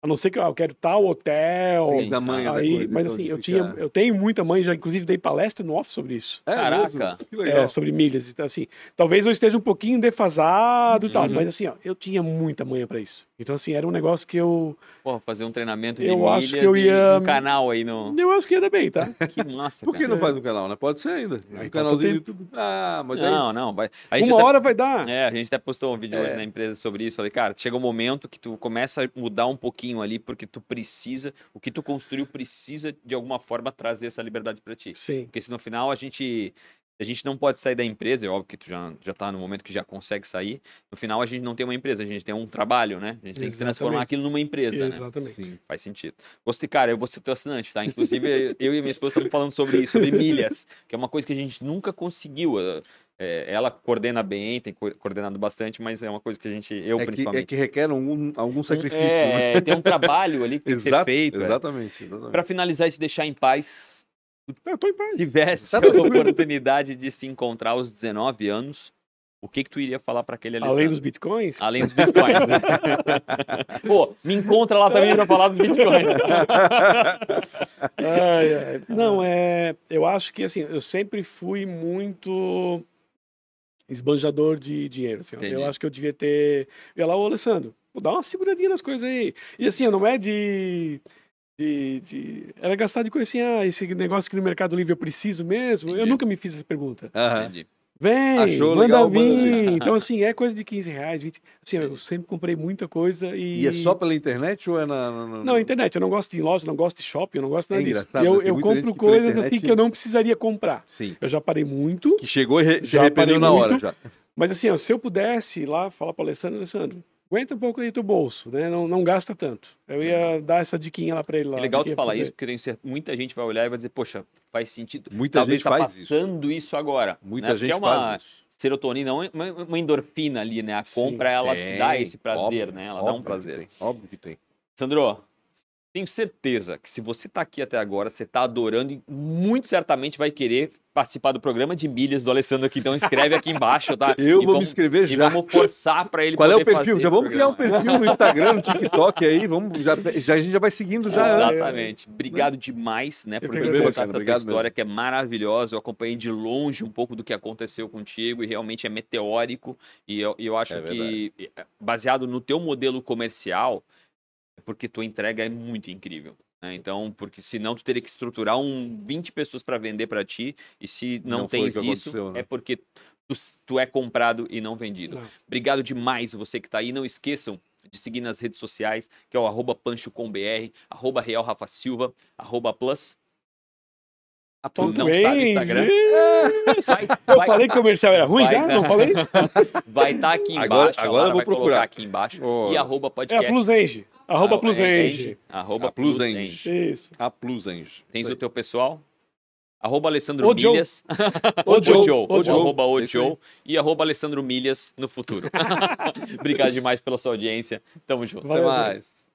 A não ser que ah, eu quero tal hotel. Sim. Da manhã da Aí, coisa, mas então, assim, eu, tinha, eu tenho muita mãe, já inclusive dei palestra no off sobre isso. É Caraca. mesmo? Que legal. É, sobre milhas. Então, assim, talvez eu esteja um pouquinho defasado e tal, Uhum. mas assim, ó, eu tinha muita manha para isso. Então, assim, era um negócio que eu. Porra, fazer um treinamento de Eu milhas acho que eu ia- um canal aí no... Eu acho que ia dar bem, tá? Que massa, Por que cara. não faz um canal, né? Pode ser ainda. Um Aí, canalzinho tá, do YouTube. Ah, mas aí... Não, não. Vai... Uma até- hora vai dar. É, a gente até postou um vídeo É. hoje na empresa sobre isso. Falei, cara, chega um momento que tu começa a mudar um pouquinho ali, porque tu precisa, o que tu construiu precisa de alguma forma trazer essa liberdade pra ti. Sim. Porque se no final a gente. A gente não pode sair da empresa, é óbvio que tu já, já tá no momento que já consegue sair. No final a gente não tem uma empresa, a gente tem um trabalho, né? A gente tem que transformar aquilo numa empresa, né? Exatamente. Sim. Faz sentido. Gostei, cara, eu vou ser teu assinante, tá? Inclusive, eu e minha esposa estamos falando sobre isso, sobre milhas, que é uma coisa que a gente nunca conseguiu. É, ela coordena bem, tem co- coordenado bastante, mas é uma coisa que a gente, eu É que, principalmente. é que requer algum, algum sacrifício, né? é, tem um trabalho ali que tem que ser Exato, feito. é. Exatamente. exatamente. Pra finalizar e te deixar em paz, Eu tô em paz. tivesse Tá a oportunidade de se encontrar aos 19 anos, o que que tu iria falar pra aquele Além Alexandre? dos bitcoins. Além dos bitcoins, né? Pô, me encontra lá também pra falar dos bitcoins. Ai, ai. Não, é. Eu acho que assim, eu sempre fui muito esbanjador de dinheiro. Assim, eu acho que eu devia ter. Eu ia lá, ô Alessandro, vou dar uma seguradinha nas coisas aí. E assim, não é de. De, de- Era gastar de coisa assim, ah, esse negócio que no Mercado Livre eu preciso mesmo. Eu Entendi. nunca me fiz essa pergunta. Aham. Entendi. Vem, Achou manda legal, vir. manda Então, assim, é coisa de 15 reais, 20. Assim, eu sempre comprei muita coisa e. E é só pela internet ou é na. na- na- Não, internet, eu não gosto de loja, não gosto de shopping, eu não gosto de É nada disso. eu né? Eu compro coisas assim internet- que eu não precisaria comprar. Sim. Eu já parei muito, Que chegou e re- se Já arrependeu parei na hora muito. já. mas assim, ó, se eu pudesse ir lá falar para Alessandro, Alessandro, aguenta um pouco aí teu bolso, né? Não, não gasta tanto. Eu ia dar essa diquinha lá para ele lá. É legal tu falar fazer. isso, porque certeza, muita gente vai olhar e vai dizer, poxa, faz sentido. Muita Talvez gente tá faz isso. passando isso, agora. Muita né? gente Porque é uma faz isso. serotonina, uma, uma endorfina ali, né? A Sim, compra, ela te dá Tem, esse prazer, óbvio, né? Ela dá um óbvio prazer. tem, Óbvio que tem. Sandro, tenho certeza que se você tá aqui até agora, você tá adorando e muito certamente vai querer participar do programa de milhas do Alessandro aqui. Então escreve aqui embaixo, tá? Eu E vou me vamos- inscrever E já. vamos forçar para ele Qual é o perfil? Já vamos criar um programa. perfil no Instagram, no TikTok aí. Vamos, já, já, a gente já vai seguindo já. Exatamente. Obrigado demais, né, por agradeço. contar essa tua história que é maravilhosa. Eu acompanhei de longe um pouco do que aconteceu contigo e realmente é meteórico. E eu, e eu acho É que, baseado no teu modelo comercial, é porque tua entrega é muito incrível. né? Então, porque senão tu teria que estruturar um 20 pessoas para vender para ti, e se não, Não tens isso, né? é porque tu, tu é comprado e não vendido. Não. Obrigado demais você que está aí. Não esqueçam de seguir nas redes sociais, que é o arroba panchocombr, arroba real Rafa Silva, arroba plus. A Ponto não sabe o. Instagram. Vai, Eu vai, falei que o comercial era ruim vai, já? né? Não falei? vai estar aqui embaixo. Agora- a agora eu vou vai procurar. colocar aqui embaixo. Oh. E arroba É podcast. a Plus Eng. Arroba Ah, é, Eng. Arroba A Plus Plus Eng. Eng. Isso. A Plus Enge. Tens o teu pessoal? Arroba Alessandro O Joe. Milhas. O Joe. Joe. O Joe. Arroba o. Joe. E arroba Alessandro Milhas no futuro. Obrigado demais pela sua audiência. Tamo junto. Até Valeu, gente. mais.